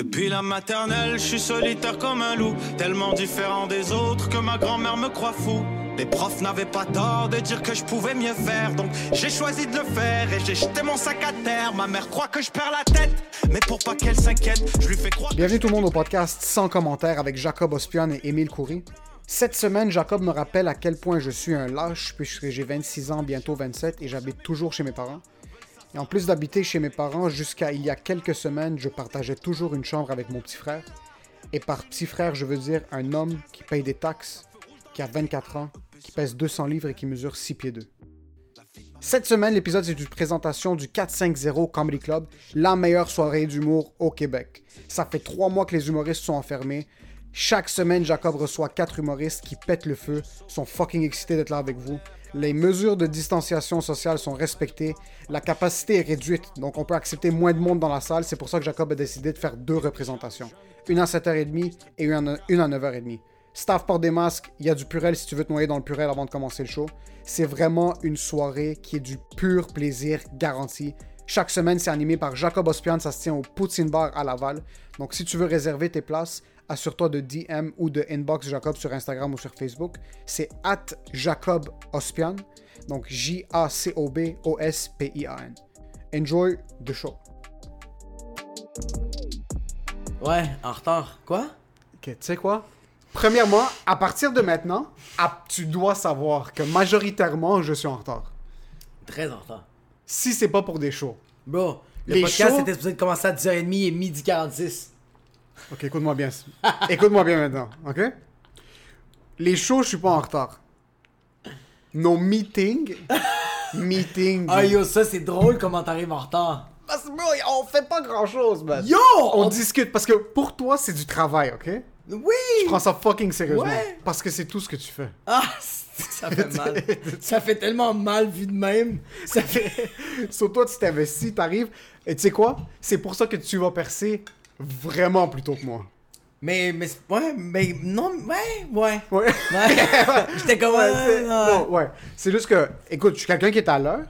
Depuis la maternelle, je suis solitaire comme un loup, tellement différent des autres que ma grand-mère me croit fou. Les profs n'avaient pas tort de dire que je pouvais mieux faire, donc j'ai choisi de le faire et j'ai jeté mon sac à terre. Ma mère croit que je perds la tête, mais pour pas qu'elle s'inquiète, je lui fais croire. Bienvenue tout le monde au podcast sans commentaire avec Jacob Ospion et Émile Coury. Cette semaine, Jacob me rappelle à quel point je suis un lâche puisque j'ai 26 ans, bientôt 27 et j'habite toujours chez mes parents. Et en plus d'habiter chez mes parents, jusqu'à il y a quelques semaines, je partageais toujours une chambre avec mon petit frère. Et par petit frère, je veux dire un homme qui paye des taxes, qui a 24 ans, qui pèse 200 livres et qui mesure 6 pieds 2. Cette semaine, l'épisode c'est une présentation du 450 Comedy Club, la meilleure soirée d'humour au Québec. Ça fait trois mois que les humoristes sont enfermés. Chaque semaine, Jacob reçoit quatre humoristes qui pètent le feu, sont fucking excités d'être là avec vous. Les mesures de distanciation sociale sont respectées. La capacité est réduite, donc on peut accepter moins de monde dans la salle. C'est pour ça que Jacob a décidé de faire deux représentations. Une à 7h30 et une à une à 9h30. Staff porte des masques, il y a du purel si tu veux te noyer dans le purel avant de commencer le show. C'est vraiment une soirée qui est du pur plaisir garanti. Chaque semaine, c'est animé par Jacob Ospian, ça se tient au Poutine Bar à Laval. Donc si tu veux réserver tes places, assure-toi de DM ou de inbox Jacob sur Instagram ou sur Facebook. C'est at Jacob Ospian, donc J-A-C-O-B-O-S-P-I-A-N. Enjoy the show. Ouais, en retard. Quoi? Ok, tu sais quoi? Premièrement, à partir de maintenant, à- tu dois savoir que majoritairement, je suis en retard. Très en retard. Si c'est pas pour des shows. Bro, le Les podcast shows- était supposé commencer à 10h30 et midi 46. Ok, écoute-moi bien. écoute-moi bien maintenant, ok? Les shows, je suis pas en retard. Nos meetings, meetings. Ah yo, ça c'est drôle comment t'arrives en retard. Parce que, bro, on fait pas grand-chose, man. Yo! On on- discute parce que pour toi, c'est du travail, ok? Oui! Je prends ça fucking sérieusement. Ouais. Parce que c'est tout ce que tu fais. Ah, ça fait mal. ça fait tellement mal vu de même. Ça fait... Sur toi, tu t'investis, t'arrives. Et tu sais quoi? C'est pour ça que tu vas percer vraiment plus tôt que moi. Mais, mais, ouais, mais, non, ouais, ouais. Ouais. Ouais. J'étais comme, Ouais, ouais, c'est- non, ouais. C'est juste que, écoute, je suis quelqu'un qui est à l'heure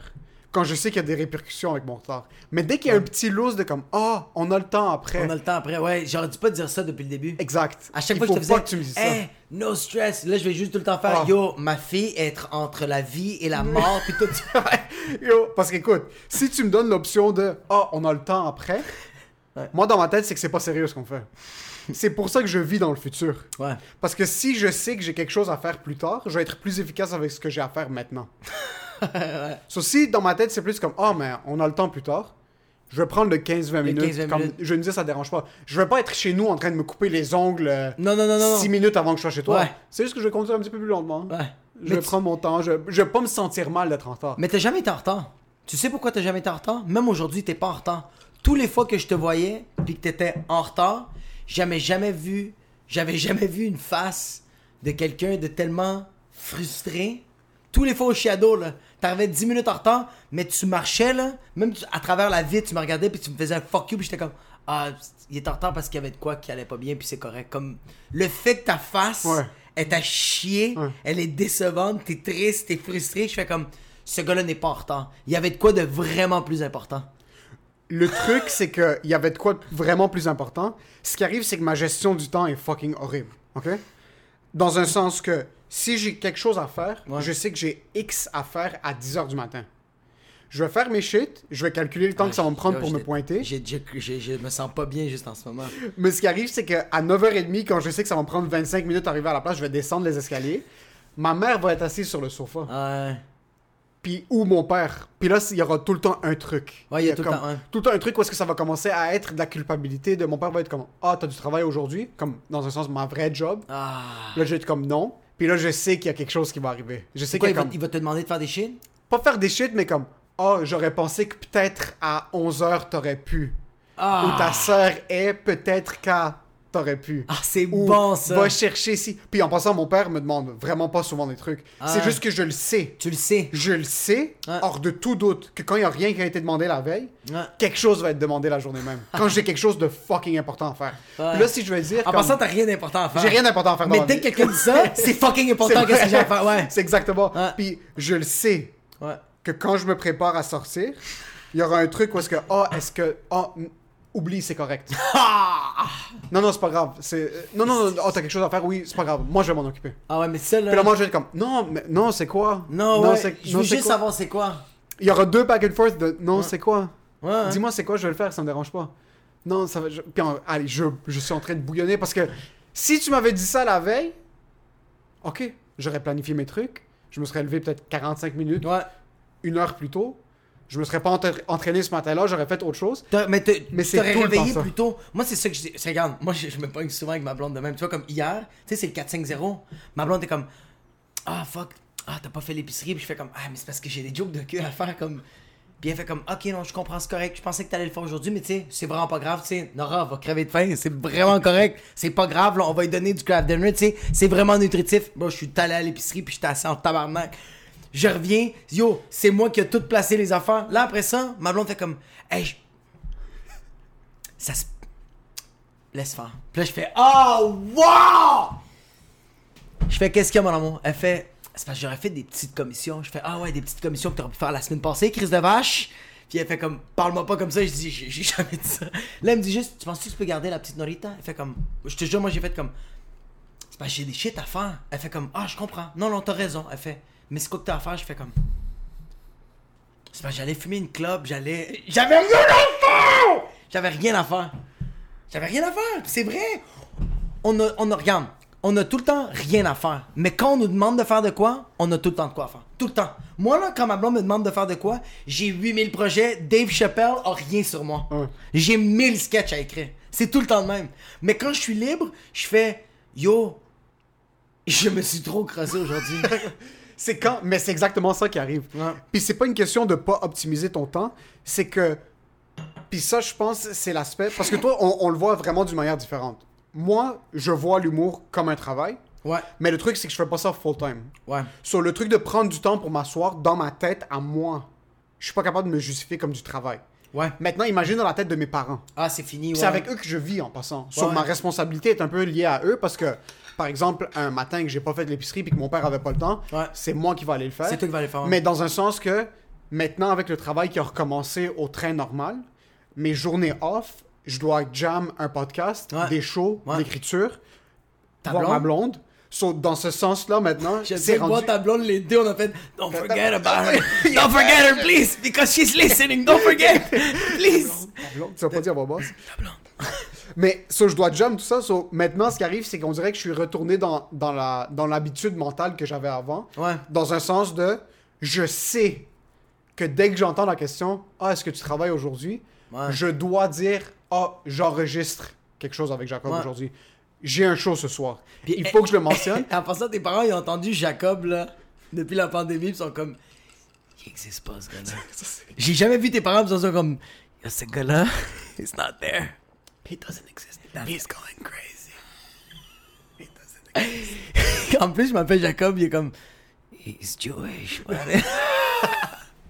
quand je sais qu'il y a des répercussions avec mon retard. Mais dès qu'il y a un petit loose de comme, ah, on a le temps après. On a le temps après, ouais. J'aurais dû pas te dire ça depuis le début. Exact. À chaque Il fois faut que je te pas faisais, que tu me dises Hey, no stress. Là, je vais juste tout le temps faire, Ah. yo, ma fille être entre la vie et la mort, puis tout. ça. Yo, parce qu'écoute, si tu me donnes l'option de, ah, on a le temps après, Ouais. moi dans ma tête, c'est que c'est pas sérieux ce qu'on fait. c'est pour ça que je vis dans le futur. Ouais. Parce que si je sais que j'ai quelque chose à faire plus tard, je vais être plus efficace avec ce que j'ai à faire maintenant. So, si dans ma tête c'est plus comme Ah, mais on a le temps plus tard, je vais prendre le 15-20 minutes. 15-20 comme, minutes. Je me dis ça dérange pas. Je vais pas être chez nous en train de me couper les ongles euh, Non, non, non, non. 6 minutes avant que je sois chez toi. Ouais. C'est juste que je vais conduire un petit peu plus lentement. Ouais. Je vais prendre mon temps. Je, je vais pas me sentir mal d'être en retard. Mais t'as jamais été en retard. Tu sais pourquoi t'as jamais été en retard? Même aujourd'hui, t'es pas en retard. Tous les fois que je te voyais, puis que t'étais en retard, jamais, jamais vu, j'avais jamais vu une face de quelqu'un de tellement frustré. Tous les fois au Shadow, là, t'arrivais 10 minutes en retard, mais tu marchais, là, même tu- à travers la vitre, tu me regardais, puis tu me faisais un fuck you, puis j'étais comme, ah, il est en retard parce qu'il y avait de quoi qui allait pas bien, puis c'est correct. Comme, le fait que ta face Ouais. est à chier, Ouais. elle est décevante, t'es triste, t'es frustré, je fais comme, ce gars-là n'est pas en retard. Il y avait de quoi de vraiment plus important. Le truc, c'est qu'il y avait de quoi vraiment plus important. Ce qui arrive, c'est que ma gestion du temps est fucking horrible. OK? Dans un sens que si j'ai quelque chose à faire, Ouais. je sais que j'ai X à faire à 10h du matin. Je vais faire mes shit, je vais calculer le temps que ça va me prendre Là, pour me pointer. j'ai- j'ai- Je me sens pas bien juste en ce moment. Mais ce qui arrive, c'est qu'à 9h30, quand je sais que ça va me prendre 25 minutes d'arriver à la place, je vais descendre les escaliers. Ma mère va être assise sur le sofa. Ouais. Puis, ou mon père. Puis là, il y aura tout le temps un truc. Ouais, il y a tout le temps un. Tout le temps un truc où est-ce que ça va commencer à être de la culpabilité de mon père va être comme Ah, t'as du travail aujourd'hui? Comme dans un sens, ma vraie job. Ah. Là, je vais être comme non. Puis là, je sais qu'il y a quelque chose qui va arriver. Je sais qu'il va, comme. il va te demander de faire des shit? Pas faire des shit, mais comme Ah, j'aurais pensé que peut-être à 11h t'aurais pu. Ah. Ou ta sœur est peut-être qu'à t'aurais pu. Ah, c'est bon ça. Va chercher si. Puis en passant, mon père me demande vraiment pas souvent des trucs. Ah. C'est juste que je le sais. Tu le sais. Je le sais, Ouais. hors de tout doute, que quand il y a rien qui a été demandé la veille, Ouais. quelque chose va être demandé la journée même. Quand j'ai quelque chose de fucking important à faire. Puis là, si je veux dire. En comme- passant, t'as rien d'important à faire. J'ai rien d'important à faire Mais dès que quelqu'un dit ça, c'est fucking important qu'est-ce que j'ai à faire? Ouais. C'est exactement. Puis je le sais Ouais. que quand je me prépare à sortir, il y aura un truc où est-ce que, ah, est-ce que, ah, n- oublie, c'est correct. Ah! non, non, c'est pas grave. C'est... euh, Non, non, non, oh, t'as quelque chose à faire, oui, c'est pas grave. Moi, je vais m'en occuper. Ah ouais, mais ça là. Puis là, moi, je vais être comme, non, mais non, c'est quoi? Non, ouais. c'est- je non, veux c'est juste quoi? savoir c'est quoi. Il y aura deux back and forth de, non, Ouais. c'est quoi? Ouais. Dis-moi, c'est quoi, je vais le faire, ça me dérange pas. Non, ça va. je- Puis, en- allez, je, je suis en train de bouillonner parce que si tu m'avais dit ça la veille, ok, j'aurais planifié mes trucs, je me serais levé peut-être 45 minutes, Ouais. une heure plus tôt, je me serais pas entra- entraîné ce matin-là, j'aurais fait autre chose. Mais, Mais tu c'est réveillé plus tôt. Moi, c'est ça que je dis. Regarde, moi, je, je me pogne souvent avec ma blonde de même. Tu vois, comme hier, tu sais, c'est le 4-5-0. Ma blonde est comme, ah, fuck, ah, t'as pas fait l'épicerie. Puis je fais comme, ah, mais c'est parce que j'ai des jokes de queue à faire. comme Puis elle fait comme, ok, non, je comprends, c'est correct. Je pensais que t'allais le faire aujourd'hui, mais tu sais, c'est vraiment pas grave. Tu sais, Nora va crever de faim. C'est vraiment correct. C'est pas grave, là, on va lui donner du craft dinner. Tu sais, c'est vraiment nutritif. Moi, je suis allé à l'épicerie, puis j'étais assis en tabarnak. Je reviens, yo, c'est moi qui ai tout placé les affaires. Là, après ça, ma blonde fait comme, je- ça se. Laisse faire. Puis là, je fais, oh, wow! Je fais, qu'est-ce qu'il y a, mon amour? Elle fait, c'est parce que j'aurais fait des petites commissions. Je fais, ah ouais, des petites commissions que t'aurais pu faire la semaine passée, crise de vache. Puis elle fait comme, parle-moi pas comme ça. Je dis, j'ai j'ai jamais dit ça. Là, elle me dit juste, tu penses que tu peux garder la petite Norita? Elle fait comme, je te jure, moi, j'ai fait comme, c'est parce que j'ai des shit à faire. Elle fait comme, ah, je comprends. Non, non, t'as raison. Elle fait, mais c'est quoi que t'as à faire? Je fais comme, c'est parce que j'allais fumer une clope, j'allais. J'avais rien à faire! J'avais rien à faire. J'avais rien à faire. C'est vrai. On a, on a, regarde, on a tout le temps rien à faire. Mais quand on nous demande de faire de quoi, on a tout le temps de quoi faire. Tout le temps. Moi, là, quand ma blonde me demande de faire de quoi, j'ai 8000 projets. Dave Chappelle a rien sur moi. J'ai 1000 sketchs à écrire. C'est tout le temps de même. Mais quand je suis libre, je fais Yo, je me suis trop creusé aujourd'hui. C'est quand, mais c'est exactement ça qui arrive. Ouais. Puis c'est pas une question de pas optimiser ton temps, c'est que. Puis ça, je pense, c'est l'aspect. Parce que toi, on, on le voit vraiment d'une manière différente. Moi, je vois l'humour comme un travail, ouais, mais le truc, c'est que je fais pas ça full time. ouais. Sur le truc de prendre du temps pour m'asseoir dans ma tête à moi, je suis pas capable de me justifier comme du travail. Ouais. Maintenant, imagine dans la tête de mes parents. Ah, c'est fini. Ouais. C'est avec eux que je vis en passant. Sur Ouais. ma responsabilité est un peu liée à eux parce que, par exemple, un matin que j'ai pas fait de l'épicerie puis que mon père avait pas le temps, Ouais. c'est moi qui vais aller le faire. C'est toi qui vas le faire. Mais dans un sens que maintenant, avec le travail qui a recommencé au train normal, mes journées off, je dois jam un podcast, Ouais. des shows, Ouais. l'écriture, Ta voir blonde? ma blonde? So, dans ce sens-là, maintenant, Je c'est rendu... moi, ta blonde, les deux, on a fait Don't forget about her. Don't forget her, please, because she's listening. Don't forget, please. Ta blonde, tu vas pas dire à mon boss. Mais ça, je dois jam tout ça. so, maintenant, ce qui arrive, c'est qu'on dirait que je suis retourné dans, dans la dans l'habitude mentale que j'avais avant. Ouais. Dans un sens de, je sais que dès que j'entends la question, ah, est-ce que tu travailles aujourd'hui, Ouais. je dois dire, ah, j'enregistre quelque chose avec Jacob Ouais. aujourd'hui. J'ai un show ce soir. Puis, Il eh, faut que je le mentionne. En passant, tes parents, ils ont entendu Jacob, là, depuis la pandémie, ils sont comme Il existe pas, ce gars-là. J'ai jamais vu tes parents, ils sont comme Yo, ce gars-là, he's not there. He doesn't exist. He's going crazy. He doesn't exist. en plus, je m'appelle Jacob, il est comme He's Jewish.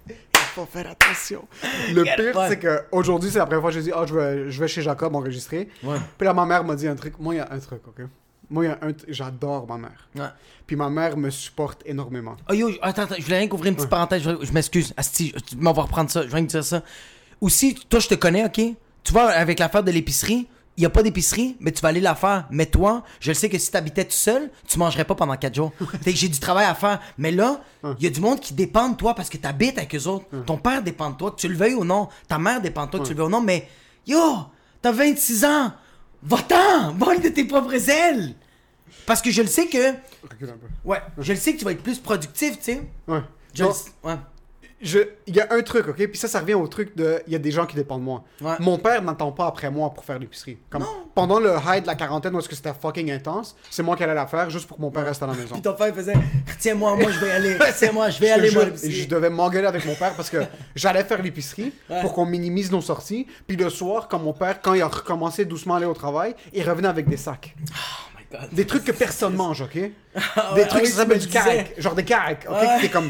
Il faut faire attention. Le pire, c'est que aujourd'hui, c'est la première fois que j'ai dit, ah, je vais, je vais chez Jacob enregistrer. Ouais. Puis là, ma mère m'a dit un truc. Moi, il y a un truc, ok? Moi, il y a un. J'adore ma mère. Ouais. Puis ma mère me supporte énormément. Oh yo, attends, attends, je voulais rien qu'ouvrir une petite parenthèse, je, je m'excuse. Asti, tu m'en vas reprendre ça, je viens de dire ça. Aussi, toi, je te connais, ok? Tu vois, avec l'affaire de l'épicerie, il y a pas d'épicerie, mais tu vas aller la faire. Mais toi, je le sais que si t'habitais tout seul, tu mangerais pas pendant 4 jours. fait que j'ai du travail à faire. Mais là, il y a du monde qui dépend de toi parce que t'habites avec eux autres. Ton père dépend de toi, que tu le veuilles ou non. Ta mère dépend de toi, que tu le veuilles ou non. Mais yo, t'as 26 ans. Va-t'en! Vole de tes propres ailes! Parce que je le sais que. Ouais, je le sais que tu vas être plus productif, tu sais. Ouais. Je Non, le sais- ouais. Je- Il y a un truc, ok? Puis ça, ça revient au truc de. Il y a des gens qui dépendent de moi. Ouais. Mon père n'attend pas après moi pour faire l'épicerie. Comme pendant le high de la quarantaine, où est-ce que c'était fucking intense, c'est moi qui allais la faire juste pour que mon père reste à la maison. Puis ton père il faisait Retiens-moi, moi je vais aller. Retiens-moi, je vais Je aller, moi. l'épicerie. je devais m'engueuler avec mon père parce que j'allais faire l'épicerie Ouais. pour qu'on minimise nos sorties. Puis le soir, quand mon père, quand il a recommencé doucement à aller au travail, il revenait avec des sacs. Oh my Des trucs que personne mange, ok? Ah Des ouais, trucs ah oui, qui s'appellent du carac. Genre des caracs, ok? Ouais. C'est comme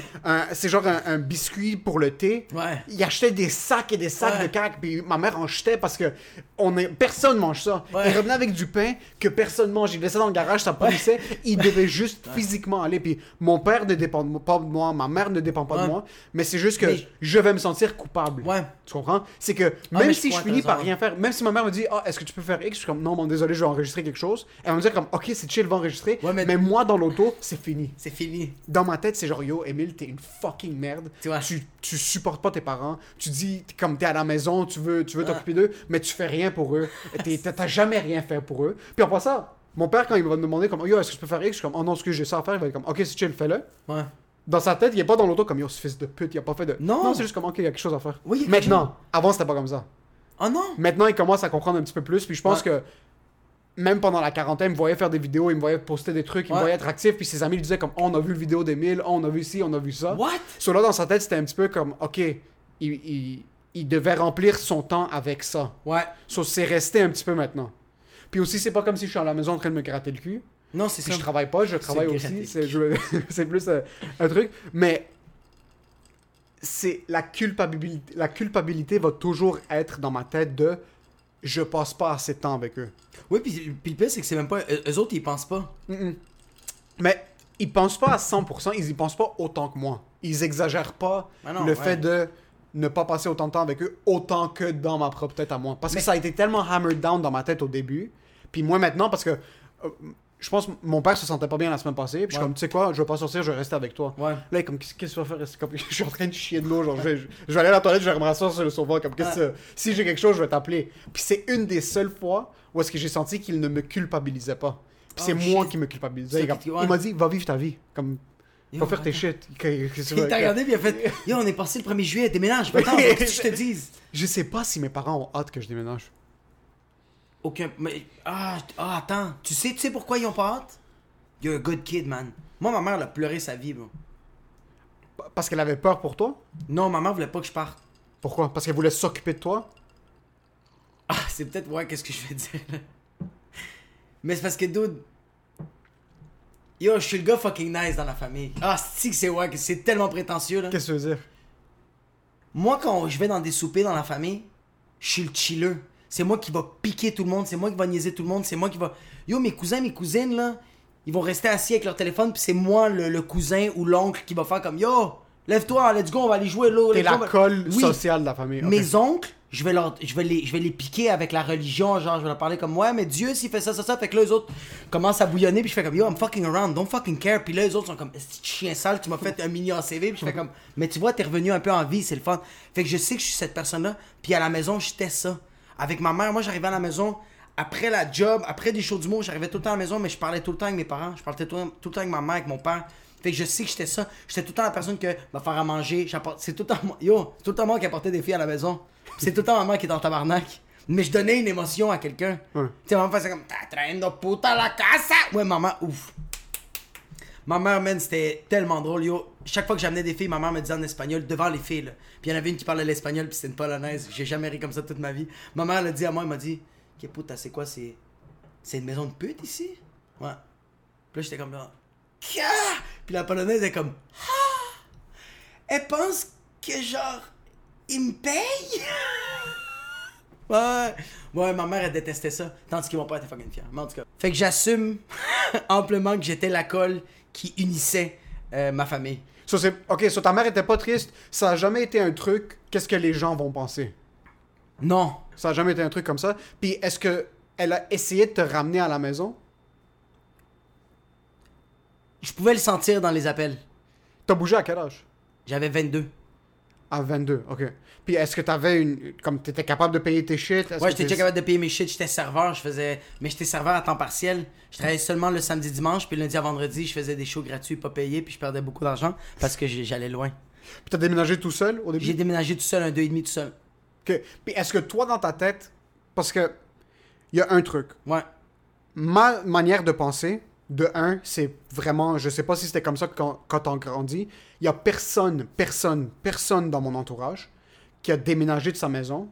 C'est genre un, un biscuit pour le thé. Ouais. Il achetait des sacs et des sacs de carac, puis ma mère en jetait parce que on est... personne mange ça. Il revenait avec du pain que personne mange. Il laissait dans le garage, ça pourrissait. Il devait juste physiquement aller. Puis mon père ne dépend pas de moi, ma mère ne dépend pas de moi, mais c'est juste que Mais- je vais me sentir coupable. Tu comprends? C'est que Ah, même si je finis par rien faire, même si ma mère me dit, ah, est-ce que tu peux faire X? Je suis comme, non, bon, désolé, je vais enregistrer quelque chose. Elle va me dire comme, ok, c'est chill, va enregistrer. Mais... moi, dans l'auto, c'est fini. C'est fini. Dans ma tête, c'est genre, yo, Emile, t'es une fucking merde. Tu vois. Tu, tu supportes pas tes parents. Tu dis, comme t'es à la maison, tu veux tu veux t'occuper d'eux, mais tu fais rien pour eux. T'as jamais rien fait pour eux. Puis en passant, mon père, quand il va me demander, comme, yo, est-ce que je peux faire X? Je suis comme, oh non, ce que j'ai ça à faire, il va être comme, ok, c'est chill, fais-le. Ouais. Dans sa tête, il est pas dans l'auto comme, yo, ce fils de pute, il a pas fait de. Non. c'est juste comme, ok, il y a quelque chose à faire. Oui, Maintenant, avant, c'était pas comme ça. Oh non! Maintenant, il commence à comprendre un petit peu plus. Puis je pense Ouais. que même pendant la quarantaine, il me voyait faire des vidéos, il me voyait poster des trucs, il me voyait être actif. Puis ses amis lui disaient comme oh, on a vu le vidéo d'Emile, oh, on a vu ci, on a vu ça. What? So là, dans sa tête, c'était un petit peu comme ok, il, il, il devait remplir son temps avec ça. Ouais. So c'est resté un petit peu maintenant. Puis aussi, c'est pas comme si je suis à la maison en train de me gratter le cul. Non, c'est ça. je travaille pas, je travaille aussi. C'est plus euh, un truc. Mais c'est la culpabilité. La culpabilité va toujours être dans ma tête de je passe pas assez de temps avec eux. Oui, puis, puis le pire, c'est que c'est même pas. Eux, autres, ils pensent pas. Mais ils pensent pas à 100%, ils y pensent pas autant que moi. Ils exagèrent pas Ah non, le ouais. fait de ne pas passer autant de temps avec eux autant que dans ma propre tête à moi. Parce Mais- que ça a été tellement hammered down dans ma tête au début. Puis moi maintenant, parce que euh, je pense que mon père se sentait pas bien la semaine passée. Puis je suis comme, tu sais quoi, je vais pas sortir, je vais rester avec toi. Ouais. Là, il est comme, qu'est-ce que tu vas faire? C'est comme, je suis en train de chier de l'eau. Genre, je vais, je vais aller à la toilette, je vais me rasseoir sur le sofa. Comme, qu'est-ce que- si j'ai quelque chose, je vais t'appeler. Puis c'est une des seules fois où est-ce que j'ai senti qu'il ne me culpabilisait pas. Puis c'est Oh, moi shit. qui me culpabilisais. Il, comme- m'a dit, va vivre ta vie. Comme, Yo, va faire tes shit. Il t'a regardé, puis il a fait Yo, on est passé le 1er juillet, déménage, attends, qu'est-ce que je te dise? Je sais pas si mes parents ont hâte que je déménage. Aucun. Mais. Ah, ah, attends. Tu sais, tu sais pourquoi ils ont pas hâte? You're a good kid, man. Moi, ma mère, elle a pleuré sa vie, bro. Parce qu'elle avait peur pour toi? Non, ma mère voulait pas que je parte. Pourquoi? Parce qu'elle voulait s'occuper de toi? Ah, c'est peut-être, ouais, qu'est-ce que je vais dire, là? Mais c'est parce que, dude. Yo, je suis le gars fucking nice dans la famille. Ah, c'est que c'est ouais, que c'est tellement prétentieux, là. Qu'est-ce que tu veux dire? Moi, quand je vais dans des soupers dans la famille, je suis le chilleux. C'est moi qui va piquer tout le monde, c'est moi qui va niaiser tout le monde, c'est moi qui va. Yo, mes cousins, mes cousines, là, ils vont rester assis avec leur téléphone, puis c'est moi, le, le cousin ou l'oncle, qui va faire comme Yo, lève-toi, let's go, on va aller jouer là. T'es la va- colle Oui. sociale de la famille. ok. Mes oncles, je vais, leur, je, vais les, je vais les piquer avec la religion, genre, je vais leur parler comme Ouais, mais Dieu, s'il fait ça, ça, ça, fait que là, les autres commencent à bouillonner, puis je fais comme Yo, I'm fucking around, don't fucking care. Puis là, les autres sont comme chien sale, tu m'as fait un mini CV, puis je fais comme Mais tu vois, t'es revenu un peu en vie, c'est le fun. Fait que je sais que je suis cette personne-là, puis à la maison, j'étais ça. Avec ma mère, moi, j'arrivais à la maison. Après la job, après des shows d'humour, j'arrivais tout le temps à la maison, mais je parlais tout le temps avec mes parents. Je parlais tout le temps, tout le temps avec ma mère, avec mon père. Fait que je sais que j'étais ça. J'étais tout le temps la personne que va faire à manger. C'est tout le temps moi. Yo, tout le temps moi qui apportait des filles à la maison. C'est tout le temps ma mère qui est en tabarnak. Mais je donnais une émotion à quelqu'un. Ouais. Tu sais, maman faisait comme T'as traîné puta la casa. Ouais, maman, ouf. Ma mère, man, c'était tellement drôle, yo. Chaque fois que j'amenais des filles, ma mère me disait en espagnol devant les filles, là. Puis il y en avait une qui parlait l'espagnol, puis c'était une polonaise. J'ai jamais ri comme ça toute ma vie. Ma mère, elle a dit à moi, elle m'a dit Que puta, c'est quoi C'est c'est une maison de pute ici? Ouais. Puis là, j'étais comme là. Kia Puis la polonaise est comme Ah Elle pense que genre, il me paye? Ouais. Ouais, ma mère, elle détestait ça. Tandis que mon père était fucking fier. Mais en tout cas. Fait que j'assume amplement que j'étais la colle qui unissait euh, ma famille. So, c'est- ok, so ta mère était pas triste. Ça a jamais été un truc. Qu'est-ce que les gens vont penser? Non. Ça a jamais été un truc comme ça. Puis est-ce que elle a essayé de te ramener à la maison? Je pouvais le sentir dans les appels. T'as bougé à quel âge? J'avais 22. À 22, ok. Puis est-ce que t'avais une. Comme t'étais capable de payer tes shit? Ouais, j'étais déjà capable de payer mes shit, j'étais serveur, je faisais. Mais j'étais serveur à temps partiel. Je travaillais seulement le samedi dimanche, puis lundi à vendredi, je faisais des shows gratuits, pas payés, puis je perdais beaucoup d'argent parce que j'allais loin. Puis t'as déménagé tout seul au début? J'ai déménagé tout seul, un deux et demi tout seul. Ok. Puis est-ce que toi, dans ta tête. Parce que. Il y a un truc. Ouais. Ma manière de penser, de un, c'est vraiment. Je sais pas si c'était comme ça quand, quand on grandit. Il y a personne, personne, personne dans mon entourage qui a déménagé de sa maison,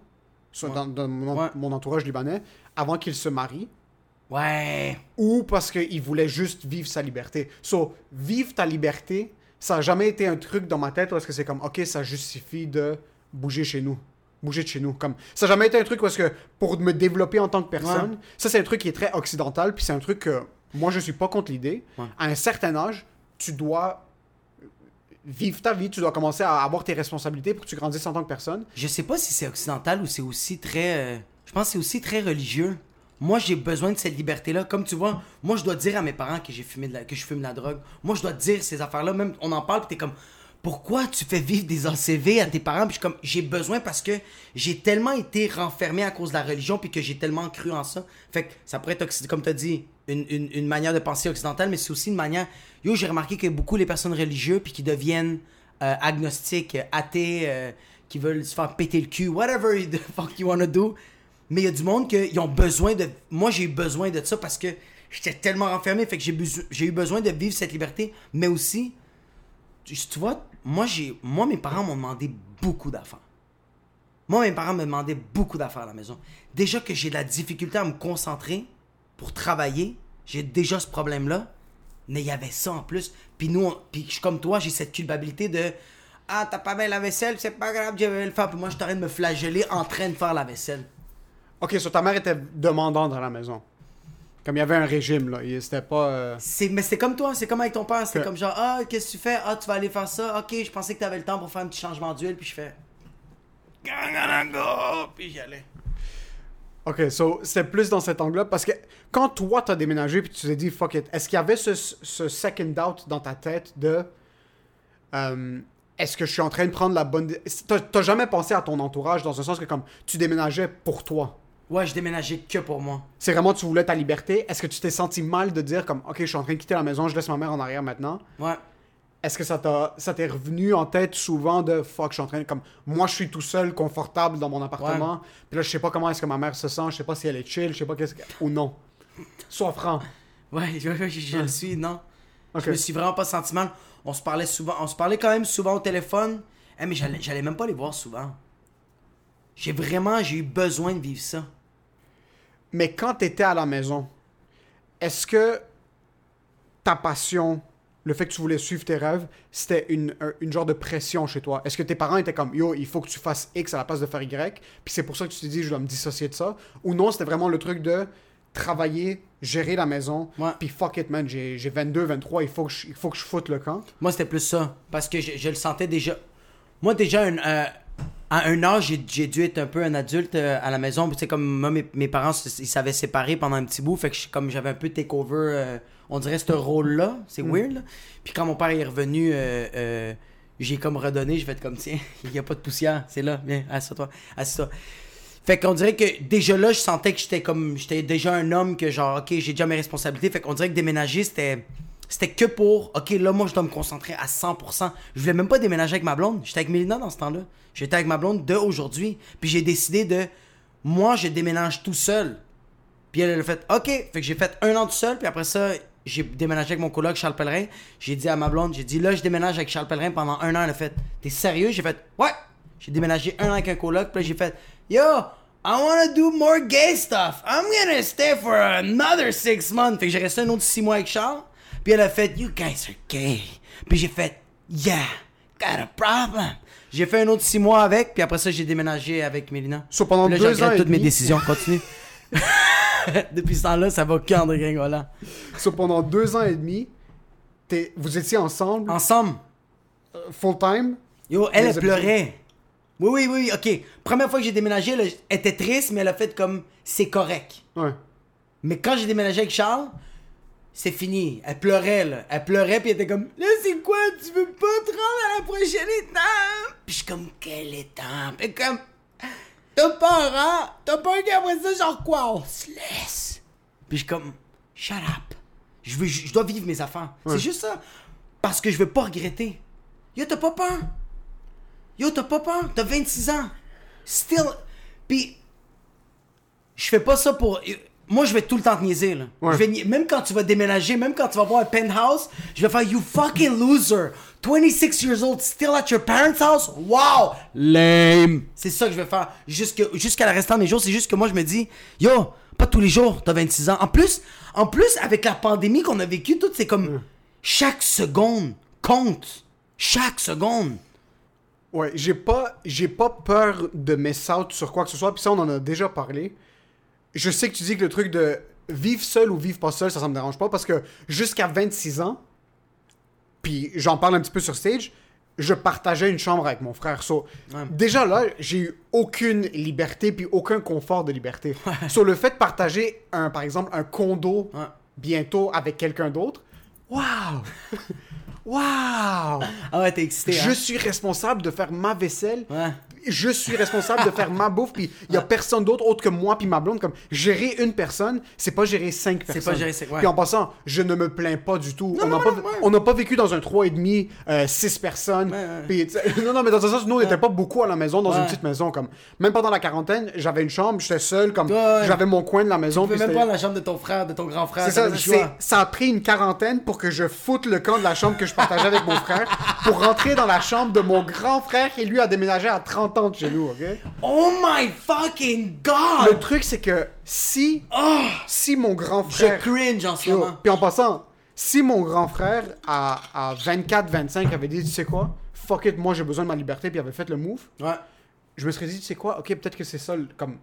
soit Ouais. dans, dans mon, Ouais. mon entourage libanais, avant qu'il se marie. Ouais. ou parce qu'il voulait juste vivre sa liberté. So, vivre ta liberté, ça n'a jamais été un truc dans ma tête parce que c'est comme, ok, ça justifie de bouger chez nous. Bouger de chez nous. Comme, ça n'a jamais été un truc parce que pour me développer en tant que personne, Ouais. ça c'est un truc qui est très occidental, puis c'est un truc que moi je suis pas contre l'idée. Ouais. À un certain âge, tu dois vivre ta vie, tu dois commencer à avoir tes responsabilités pour que tu grandisses en tant que personne. Je sais pas si c'est occidental ou c'est aussi très. euh, je pense que c'est aussi très religieux. Moi, j'ai besoin de cette liberté-là. Comme tu vois, moi, je dois dire à mes parents que j'ai fumé de la, que je fume de la drogue. Moi, je dois dire ces affaires-là. Même, on en parle, puis t'es comme, pourquoi tu fais vivre des ACV à tes parents? Puis je comme, j'ai besoin parce que j'ai tellement été renfermé à cause de la religion, puis que j'ai tellement cru en ça. Fait que ça pourrait être, comme tu as dit, une, une- manière de penser occidentale, mais c'est aussi une manière. Yo, j'ai remarqué que beaucoup les personnes religieuses, puis qui deviennent euh, agnostiques, euh, athées, euh, qui veulent se faire péter le cul, whatever the fuck you wanna do. Mais il y a du monde qui ont besoin de. Moi, j'ai eu besoin de ça parce que j'étais tellement renfermé, fait que j'ai eu besoin de vivre cette liberté, mais aussi, tu vois, moi, moi, mes parents m'ont demandé beaucoup d'affaires. Moi, mes parents me demandaient beaucoup d'affaires à la maison. Déjà que j'ai de la difficulté à me concentrer pour travailler, j'ai déjà ce problème-là. Mais il y avait ça en plus. Puis nous, puis je suis comme toi, j'ai cette culpabilité de Ah, t'as pas bien la vaisselle, c'est pas grave, je vais le faire. Puis moi, je suis en train de me flageller en train de faire la vaisselle. Ok, so ta mère était demandante à la maison. Comme il y avait un régime, là. C'était pas. euh, C'est, mais c'est comme toi, c'est comme avec ton père. C'est Que- comme genre, ah, qu'est-ce que tu fais? Ah, tu vas aller faire ça? Ok, je pensais que t'avais le temps pour faire un petit changement d'huile. Puis je fais. Puis j'y allais. Ok, so c'était plus dans cet angle-là parce que quand toi t'as déménagé puis tu t'es dit fuck it, est-ce qu'il y avait ce, ce second doubt dans ta tête de euh, est-ce que je suis en train de prendre la bonne. T'as t'as jamais pensé à ton entourage dans un sens que comme tu déménageais pour toi? Ouais, je déménageais que pour moi. C'est vraiment tu voulais ta liberté. Est-ce que tu t'es senti mal de dire comme ok je suis en train de quitter la maison, je laisse ma mère en arrière maintenant? Ouais. Est-ce que ça t'a ça t'est revenu en tête souvent de fuck je suis en train de comme moi je suis tout seul confortable dans mon appartement puis là je sais pas comment est-ce que ma mère se sent je sais pas si elle est chill je sais pas qu'est-ce que ou non sois franc Ouais, je, je- je le suis, non. Ok. Je me suis vraiment pas senti mal. On se parlait souvent, on se parlait quand même souvent au téléphone. Eh, mais j'allais, j'allais même pas les voir souvent. J'ai vraiment, j'ai eu besoin de vivre ça. Mais quand t'étais à la maison est-ce que ta passion le fait que tu voulais suivre tes rêves c'était une, un- une genre de pression chez toi? Est-ce que tes parents étaient comme yo il faut que tu fasses X à la place de faire Y puis c'est pour ça que tu t'es dit je dois me dissocier de ça? Ou non c'était vraiment le truc de travailler gérer la maison Ouais. puis fuck it man j'ai j'ai 22 23 il faut que je, il faut que je foute le camp? Moi, c'était plus ça. Parce que je, je le sentais déjà. Moi, déjà, un, euh, à un âge, j'ai, dû être un peu un adulte euh, à la maison. C'est comme moi, mes, mes parents, ils s'avaient séparés pendant un petit bout. Fait que je- comme j'avais un peu take over, euh, on dirait, ce rôle-là. C'est weird, là. Puis quand mon père est revenu, euh, j'ai comme redonné. J'ai fait comme, tiens, il n'y a pas de poussière. C'est là, viens, assieds-toi. Assieds-toi. Fait qu'on dirait que déjà là, je sentais que j'étais comme. J'étais déjà un homme que genre, ok, j'ai déjà mes responsabilités. Fait qu'on dirait que déménager, c'était. C'était que pour, ok, là, moi, je dois me concentrer à 100%. Je voulais même pas déménager avec ma blonde. J'étais avec Mélina dans ce temps-là. J'étais avec ma blonde de aujourd'hui. Puis j'ai décidé de, moi, je déménage tout seul. Puis elle, elle a fait, ok. Fait que j'ai fait un an tout seul. Puis après ça, j'ai déménagé avec mon coloc Charles Pellerin. J'ai dit à ma blonde, j'ai dit, là, je déménage avec Charles Pellerin pendant un an. Elle a fait, t'es sérieux? J'ai fait, ouais. J'ai déménagé un an avec un coloc. Puis là, j'ai fait, yo, I wanna do more gay stuff. I'm gonna stay for another six months. Fait que j'ai resté un autre six mois avec Charles. Puis elle a fait, you guys are gay. Puis j'ai fait, yeah, got a problem. J'ai fait un autre six mois avec, puis après ça, j'ai déménagé avec Mélina. So, pendant Puis là, deux ans et toutes mes décisions. Continue. Depuis ce temps-là, ça va qu'en dégringolant. So, pendant deux ans et demi, t'es- vous étiez ensemble, Ensemble. full time. Yo, elle, elle pleurait. Oui, oui, oui, ok. Première fois que j'ai déménagé, là, elle était triste, mais elle a fait comme c'est correct. Ouais. Mais quand j'ai déménagé avec Charles, c'est fini. Elle pleurait, là. Elle pleurait, puis elle était comme Là, c'est quoi? Tu veux pas te rendre à la prochaine étape Puis je suis comme Quelle étape Puis comme T'as peur, hein T'as peur qu'après ça, genre quoi? On se laisse. Puis je suis comme Shut up. Je, veux, je, je dois vivre mes affaires. C'est juste ça. Parce que je veux pas regretter. Yo, t'as pas peur? Yo, t'as pas peur? T'as 26 ans. Still. Puis je fais pas ça pour. Moi, je vais tout le temps te niaiser, là. Ouais. Je vais ni- Même quand tu vas déménager, même quand tu vas voir un penthouse, je vais faire You fucking loser. 26 years old, still at your parents' house? Wow! Lame! C'est ça que je vais faire jusqu'à la restant de mes jours. C'est juste que moi, je me dis Yo, Pas tous les jours, t'as 26 ans. En plus, en plus avec la pandémie qu'on a vécue, tout, c'est comme chaque seconde compte. Chaque seconde. Ouais, j'ai pas, j'ai pas peur de miss out sur quoi que ce soit, puis ça, on en a déjà parlé. Je sais que tu dis que le truc de vivre seul ou vivre pas seul, ça, ça me dérange pas, parce que jusqu'à 26 ans, puis j'en parle un petit peu sur stage, je partageais une chambre avec mon frère. So, Ouais. Déjà là, j'ai eu aucune liberté, puis aucun confort de liberté. Sur le fait de partager, un, par exemple, un condo Ouais. bientôt avec quelqu'un d'autre, waouh! Waouh! Ah ouais, t'es excité, Je hein? suis responsable de faire ma vaisselle. Je suis responsable de faire ma bouffe, puis il y a personne d'autre autre que moi puis ma blonde. Comme gérer une personne, c'est pas gérer cinq pas personnes. gérer cinq, ouais. Puis en passant, je ne me plains pas du tout. on n'a pas, ouais. pas vécu dans un 3,5, euh, 6 personnes. Ouais. Puis, non, non, mais dans un sens, nous, on n'était pas beaucoup à la maison, dans une petite maison. comme Même pendant la quarantaine, j'avais une chambre, j'étais seul, comme j'avais mon coin de la maison. Tu même prendre la chambre de ton frère, de ton grand frère. c'est ça, pas c'est- ça a pris une quarantaine pour que je foute le camp de la chambre que je partageais avec mon frère pour rentrer dans la chambre de mon grand frère qui lui a déménagé à 30 ans de chez nous, ok? Oh my fucking Le god! truc, c'est que si, Oh! si mon grand Je frère. cringe en ce moment. Puis en passant, si mon grand frère à, à 24-25 avait dit, tu sais quoi, fuck it, moi j'ai besoin de ma liberté, puis avait fait le move, Ouais. je me serais dit, tu sais quoi, ok, peut-être que c'est ça, le- comme.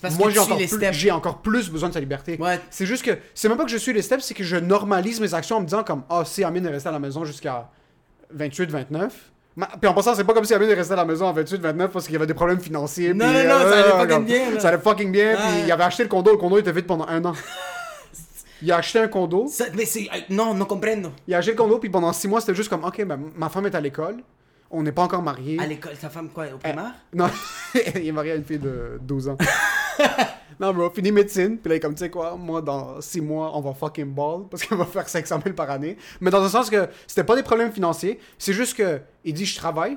Parce moi j'ai encore, plus, encore plus besoin de sa liberté. Ouais. C'est juste que, c'est même pas que je suis les steps, c'est que je normalise mes actions en me disant, comme, ah, si Amine est resté à la maison jusqu'à 28-29. Ma- Puis en passant, c'est pas comme si Amine est resté à la maison à 28-29 parce qu'il y avait des problèmes financiers. Non, puis, non, non, ça allait fucking comme- bien, là. Ça allait fucking bien, puis il avait acheté le condo, le condo était vide pendant un an. Il a acheté un condo, Ça- mais c'est. euh, Non, non comprendo. il a acheté le condo, puis pendant six mois, c'était juste comme, ok, ben, ma femme est à l'école, on n'est pas encore mariés. À l'école, ta femme quoi, au primaire? Non, il est marié à une fille de 12 ans. non, bro, fini médecine. Puis là, il est comme, tu sais quoi, moi, dans 6 mois, on va fucking ball parce qu'on va faire 500 000 par année. Mais dans le sens que c'était pas des problèmes financiers. C'est juste que, il dit, je travaille,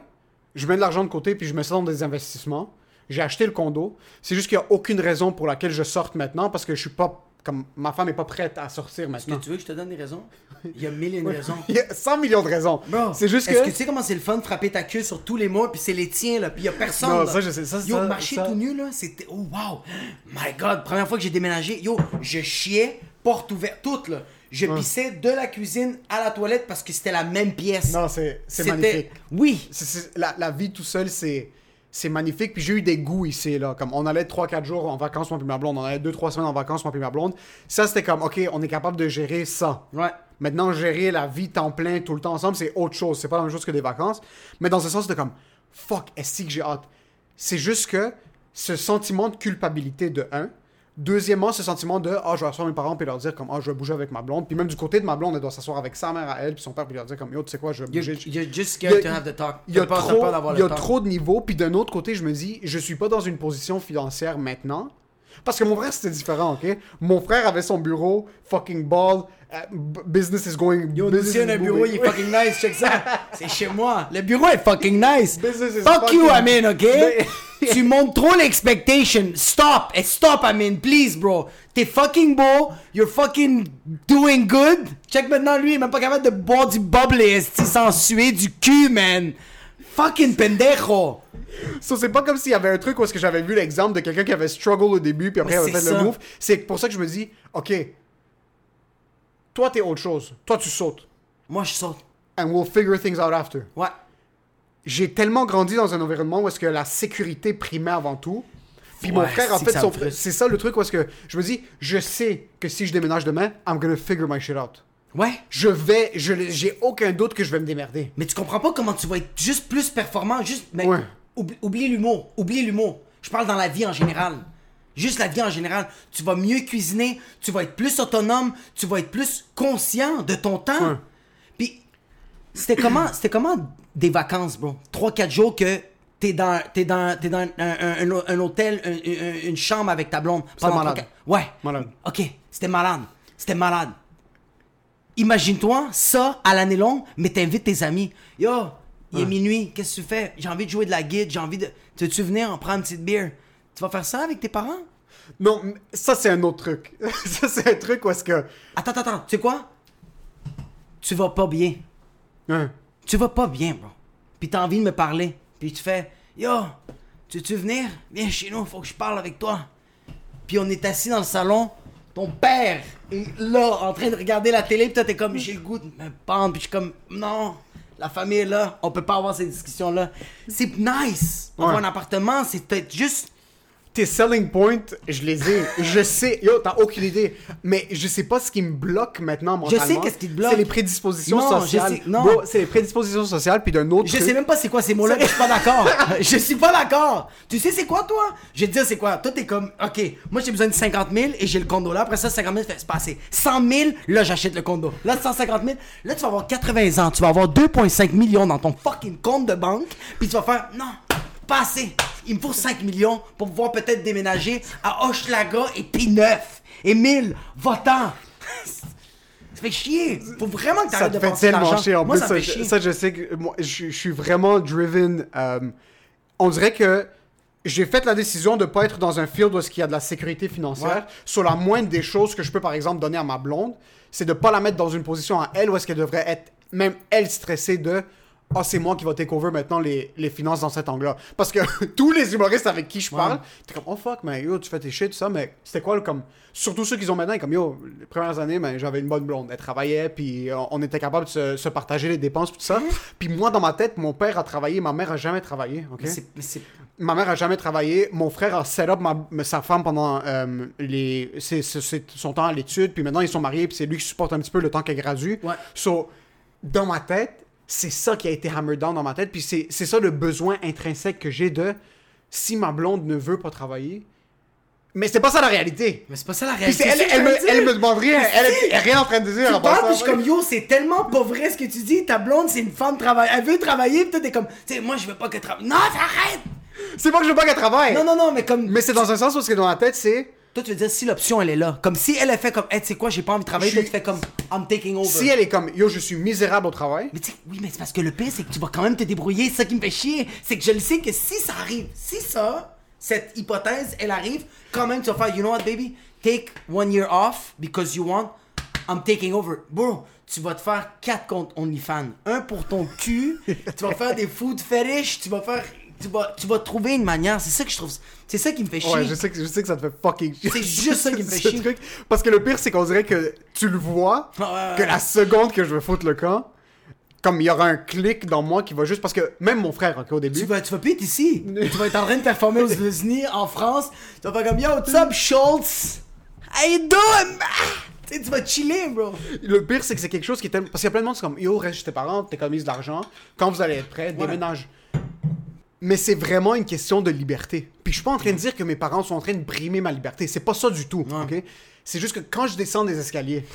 je mets de l'argent de côté, puis je mets ça dans des investissements. J'ai acheté le condo. C'est juste qu'il n'y a aucune raison pour laquelle je sorte maintenant parce que je suis pas. Comme ma femme est pas prête à sortir Est-ce que maintenant. tu veux que je te donne des raisons? Il y a mille et une raisons. Il y a 100 millions de raisons. C'est juste que. Est-ce que tu sais comment c'est le fun de frapper ta queue sur tous les mois, puis c'est les tiens, là, puis il y a personne. Non, là. ça, je sais. Ça, Yo, ça- marcher ça- tout nu, là, c'était. Oh, wow! My god, première fois que j'ai déménagé, yo, je chiais, porte ouverte, toute, là. Je pissais de la cuisine à la toilette parce que c'était la même pièce. Non, c'est magnifique. Oui! La, la vie tout seul, c'est c'est magnifique. Puis j'ai eu des goûts ici, là. Comme on allait 3-4 jours en vacances, moi puis ma blonde. On allait 2-3 semaines en vacances, moi puis ma blonde. Ça, c'était comme, OK, on est capable de gérer ça. Ouais. Maintenant, gérer la vie temps plein tout le temps ensemble, c'est autre chose. C'est pas la même chose que des vacances. Mais dans ce sens, c'était comme, fuck, est-ce que j'ai hâte? C'est juste que ce sentiment de culpabilité de un. Deuxièmement, ce sentiment de ah je vais asseoir mes parents puis leur dire comme ah je vais bouger avec ma blonde puis même du côté de ma blonde elle doit s'asseoir avec sa mère à elle puis son père puis leur dire comme yo tu sais quoi je vais bouger you're just Il y scared a- to have the talk. il y a trop, il y a trop de niveaux. Puis d'un autre côté, je me dis, je suis pas dans une position financière maintenant. Parce que mon frère, c'était différent, ok? Mon frère avait son bureau, fucking ball, euh, business is going. Yo, is un bureau, il est fucking nice, check ça. C'est chez moi. Le bureau est fucking nice. Business is Fuck you, fucking- Amin, ok? Tu montes trop l'expectation. Stop. Et stop, Amin, please, bro. T'es fucking beau. You're fucking doing good. Check maintenant, lui, il est même pas capable de boire du bubbly, esti, sans suer du cul, man? Fucking pendejo. So, c'est pas comme s'il y avait un truc où est-ce que j'avais vu l'exemple de quelqu'un qui avait struggle au début, puis après il avait fait ça. le move. C'est pour ça que je me dis, ok, toi t'es autre chose. Toi tu sautes. Moi, je saute. And we'll figure things out after. Ouais. j'ai tellement grandi dans un environnement où est-ce que la sécurité primait avant tout. Puis mon frère, en fait, son c'est ça le truc où est-ce que je me dis, je sais que si je déménage demain, I'm gonna figure my shit out. Ouais. Je vais, je j'ai aucun doute que je vais me démerder. Mais tu comprends pas comment tu vas être juste plus performant, juste. Mais Ouais. Oublie, oublie l'humour, oublie l'humour. Je parle dans la vie en général. Juste la vie en général. Tu vas mieux cuisiner, tu vas être plus autonome, tu vas être plus conscient de ton temps. Ouais. Puis c'était comment, c'était comment des vacances, bro? 3-4 jours que t'es dans, t'es dans, t'es dans un, un- un- un hôtel, un- un- une chambre avec ta blonde. pendant malade. 3-4 Ouais. Malade. Ok, c'était malade. C'était malade. Imagine-toi ça à l'année longue, mais t'invites tes amis. Yo, il est minuit, qu'est-ce que tu fais? J'ai envie de jouer de la guide, j'ai envie de. Tu veux-tu venir en prendre une petite bière? Tu vas faire ça avec tes parents? Non, mais ça c'est un autre truc. ça c'est un truc où est-ce que. Attends, attends, attends, tu sais quoi? Tu vas pas bien. Hein? Tu vas pas bien, bro. Puis t'as envie de me parler. Puis tu fais, yo, tu veux-tu venir? Viens chez nous, faut que je parle avec toi. puis on est assis dans le salon, ton père est là, en train de regarder la télé, puis toi, t'es comme, j'ai le goût de me pendre, puis je suis comme, non, la famille est là, on peut pas avoir ces discussions-là. C'est nice. Avoir Ouais. un appartement, c'est peut-être juste. Tes selling points, je les ai. Je sais. Yo, t'as aucune idée. Mais je sais pas ce qui me bloque maintenant mentalement. sais qu'est-ce qui te bloque. C'est les prédispositions Non, je sociales. sais- non. C'est les prédispositions sociales, puis d'un autre Je truc. sais même pas c'est quoi ces mots-là, je suis pas d'accord. je suis pas d'accord. Tu sais c'est quoi toi? Je vais te dire c'est quoi. Toi t'es comme, ok, moi j'ai besoin de 50 000 et j'ai le condo là. Après ça 50 000 fait c'est pas assez. 100 000, là j'achète le condo. Là 150 000, là tu vas avoir 80 ans, tu vas avoir 2,5 millions dans ton fucking compte de banque, puis tu vas faire non. Pas assez. Il me faut 5 millions pour pouvoir peut-être déménager à Hochelaga et P9. Émile, va-t'en. Ça fait chier. Faut vraiment que ça t'arrêtes te de fait penser tellement l'argent. chier. En Moi, plus, ça ça, fait ça, je sais que moi, je, je suis vraiment driven. euh, on dirait que j'ai fait la décision de pas être dans un field où il y a de la sécurité financière. Ouais. Sur la moindre des choses que je peux, par exemple, donner à ma blonde, c'est de pas la mettre dans une position à elle où est-ce qu'elle devrait être, même elle, stressée de ah, c'est moi qui va take over maintenant les, les finances dans cet angle-là. Parce que tous les humoristes avec qui je parle, t'es comme, oh fuck, mais yo, tu fais tes shit, tout ça, mais c'était quoi, le- comme, surtout ceux qui ont maintenant, comme, yo, les premières années, ben, j'avais une bonne blonde. Elle travaillait, puis on, on était capable de se, se partager les dépenses, tout ça. Puis moi, dans ma tête, mon père a travaillé, ma mère a jamais travaillé, ok? Mais Ma mère a jamais travaillé. Mon frère a set up ma- sa femme pendant euh, les, c'est- c'est- c'est son temps à l'étude. Puis maintenant, ils sont mariés. Puis c'est lui qui supporte un petit peu le temps qu'elle gradue. Ouais. So, dans ma tête, c'est ça qui a été hammered down dans ma tête. Puis c'est ça le besoin intrinsèque que j'ai de si ma blonde ne veut pas travailler. Mais c'est pas ça la réalité. Mais c'est pas ça la réalité. elle, elle, me, elle me demande rien. Elle, elle est rien en train de dire. Tu parles, puis je suis comme yo, c'est tellement pas vrai ce que tu dis. Ta blonde, c'est une femme travaille. Elle veut travailler, puis toi, t'es comme, tu sais, moi, je veux pas qu'elle travaille. Non, arrête! C'est pas que je veux pas qu'elle travaille. Non, non, non, mais comme. Mais c'est dans un sens où ce qui est dans la tête, c'est. Toi, tu veux dire si l'option, elle est là. Comme si elle a fait comme, hey, tu sais quoi, j'ai pas envie de travailler, Je suis- tu fais comme, I'm taking over. Si elle est comme yo, je suis misérable au travail. Mais tu sais, oui, mais c'est parce que le pire, c'est que tu vas quand même te débrouiller. C'est ça qui me fait chier. C'est que je le sais que si ça arrive, si ça, cette hypothèse, elle arrive, quand même, tu vas faire, you know what, baby? Take one year off because you want. I'm taking over. Bro, tu vas te faire quatre comptes OnlyFans. Un pour ton cul. tu vas faire des food fetish. Tu vas faire. Tu vas, tu vas trouver une manière. C'est ça que je trouve. C'est ça qui me fait chier. Ouais, je sais, que, je sais que ça te fait fucking chier. C'est juste ça qui me fait chier. truc. Parce que le pire, c'est qu'on dirait que tu le vois, Ouais, ouais, que la seconde que je vais foutre le camp, comme il y aura un clic dans moi qui va juste. Parce que même mon frère, au début. Tu vas, tu vas plus être ici. tu vas être en train de performer aux États-Unis, en France. Tu vas faire comme Yo, what's up, Schultz? How you doing, man? Tu sais, tu vas chiller, bro. Le pire, c'est que c'est quelque chose qui est tellement. Parce qu'il y a plein de monde, c'est comme Yo, reste chez tes parents, t'économises de l'argent. Quand vous allez être prêt, déménage. Mais c'est vraiment une question de liberté. Puis je suis pas en train de dire que mes parents sont en train de brimer ma liberté. C'est pas ça du tout? C'est juste que quand je descends des escaliers,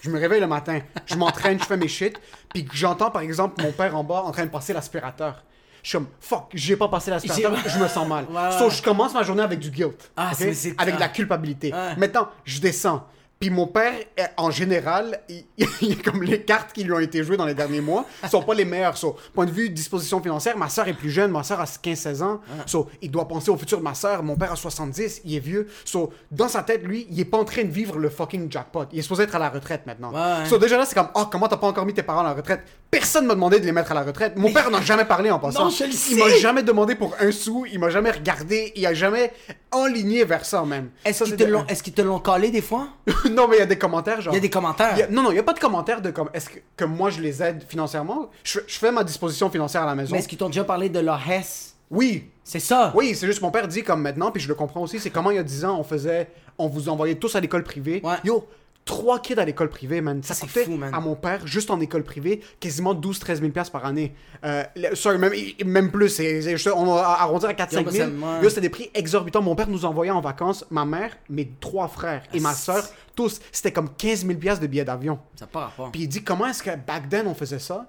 je me réveille le matin, je m'entraîne, je fais mes shit, puis que j'entends par exemple mon père en bas en train de passer l'aspirateur. Je suis comme, fuck, j'ai pas passé l'aspirateur, je me sens mal. Ouais, ouais. So, je commence ma journée avec du guilt. Ah, Avec de la culpabilité. Maintenant, je descends. Puis mon père, euh, en général, il, il est comme les cartes qui lui ont été jouées dans les derniers mois sont pas les meilleures. So, point de vue disposition financière, ma soeur est plus jeune, ma soeur a 15-16 ans. So, il doit penser au futur de ma soeur. Mon père a 70, il est vieux. So, dans sa tête, lui, il est pas en train de vivre le fucking jackpot. Il est supposé être à la retraite maintenant. Ouais. So, déjà là, c'est comme, oh, comment t'as pas encore mis tes parents à la retraite? Personne m'a demandé de les mettre à la retraite. Mon père n'en a jamais parlé en passant. Non, je le il m'a jamais demandé pour un sou, il m'a jamais regardé, il a jamais enligné vers ça même. Est-ce qu'ils te l'ont est-ce qu'ils te l'ont collé des fois? non, mais il y a des commentaires, genre. Il y a des commentaires. Il y a- non, non, il n'y a pas de commentaires de comme est-ce que, que moi je les aide financièrement? Je, je fais ma disposition financière à la maison. Mais est-ce qu'ils t'ont déjà parlé de leur Hess? Oui, C'est ça. oui, c'est juste mon père dit comme maintenant, puis je le comprends aussi, c'est comment il y a 10 ans on faisait, on vous envoyait tous à l'école privée. Ouais. Yo, trois kids à l'école privée, man. Ça C'est coûtait fou, man. à mon père, juste en école privée, quasiment 12-13 000 piastres par année. Euh, sorry, même, même plus, c'est, c'est- je- on va arrondir à 4-5 000. Yo, ça- c'était des prix exorbitants. Mon père nous envoyait en vacances, ma mère, mes trois frères et ma soeur, tous. C'était comme 15 000 piastres de billets d'avion. Ça rapport. Puis il dit comment est-ce que back then on faisait ça?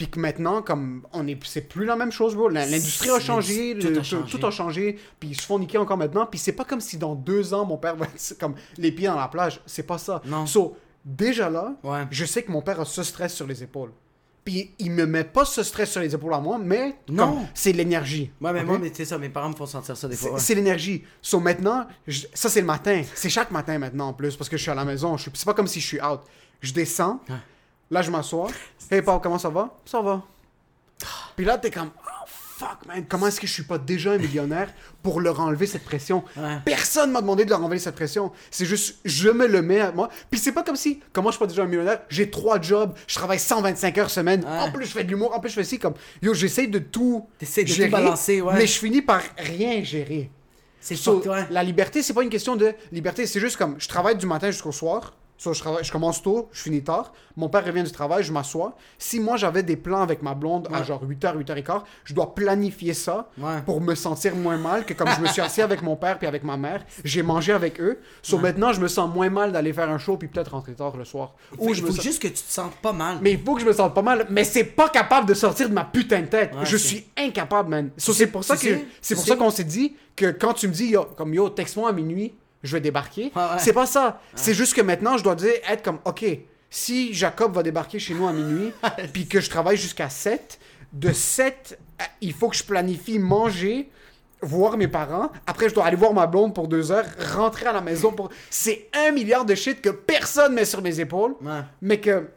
Puis que maintenant comme on est c'est plus la même chose bro l'industrie a changé tout a changé. tout a changé puis ils se font niquer encore maintenant puis c'est pas comme si dans deux ans mon père va être comme les pieds dans la plage c'est pas ça Non. so déjà là Ouais. je sais que mon père a ce stress sur les épaules puis il me met pas ce stress sur les épaules à moi mais Non. c'est l'énergie Ouais, mais moi, mais c'est ça, mes parents me font sentir ça des C'est fois. ouais. c'est l'énergie. So maintenant, je- ça c'est le matin. C'est chaque matin maintenant en plus parce que je suis à la maison. Je suis- C'est pas comme si je suis out. Je descends. Là, je m'assois. Hey Paul, comment ça va? Ça va. Puis là, t'es comme, oh fuck, man, comment est-ce que je suis pas déjà un millionnaire pour leur enlever cette pression? Ouais. Personne m'a demandé de leur enlever cette pression. C'est juste, je me le mets à moi. Puis c'est pas comme si, comment je suis pas déjà un millionnaire? J'ai trois jobs, je travaille 125 heures semaine. Ouais. En plus, je fais de l'humour, en plus, je fais ci, comme, yo, j'essaie de tout. T'essaies de tout gérer, balancer, ouais. Mais je finis par rien gérer. C'est So. La liberté, c'est pas une question de liberté, c'est juste comme je travaille du matin jusqu'au soir. So, je, travaille, je commence tôt, je finis tard. Mon père revient du travail, je m'assois. Si moi j'avais des plans avec ma blonde à genre 8h, 8h15, je dois planifier ça Ouais. pour me sentir moins mal que comme je me suis assis avec mon père puis avec ma mère, j'ai mangé avec eux. So maintenant, je me sens moins mal d'aller faire un show puis peut-être rentrer tard le soir. Ou il je faut me sens- juste que tu te sentes pas mal. mais il faut que je me sente pas mal. Mais c'est pas capable de sortir de ma putain de tête. Je suis incapable, man. So, c'est pour ça que c'est pour ça qu'on s'est dit que quand tu me dis yo, comme yo, texte-moi à minuit, je vais débarquer. Ouais. C'est pas ça. C'est juste que maintenant je dois dire être comme ok, si Jacob va débarquer chez nous à minuit, puis que je travaille jusqu'à 7, de 7, à- il faut que je planifie manger voir mes parents, après je dois aller voir ma blonde pour deux heures, rentrer à la maison pour... C'est un milliard de shit que personne met sur mes épaules, Ouais. mais que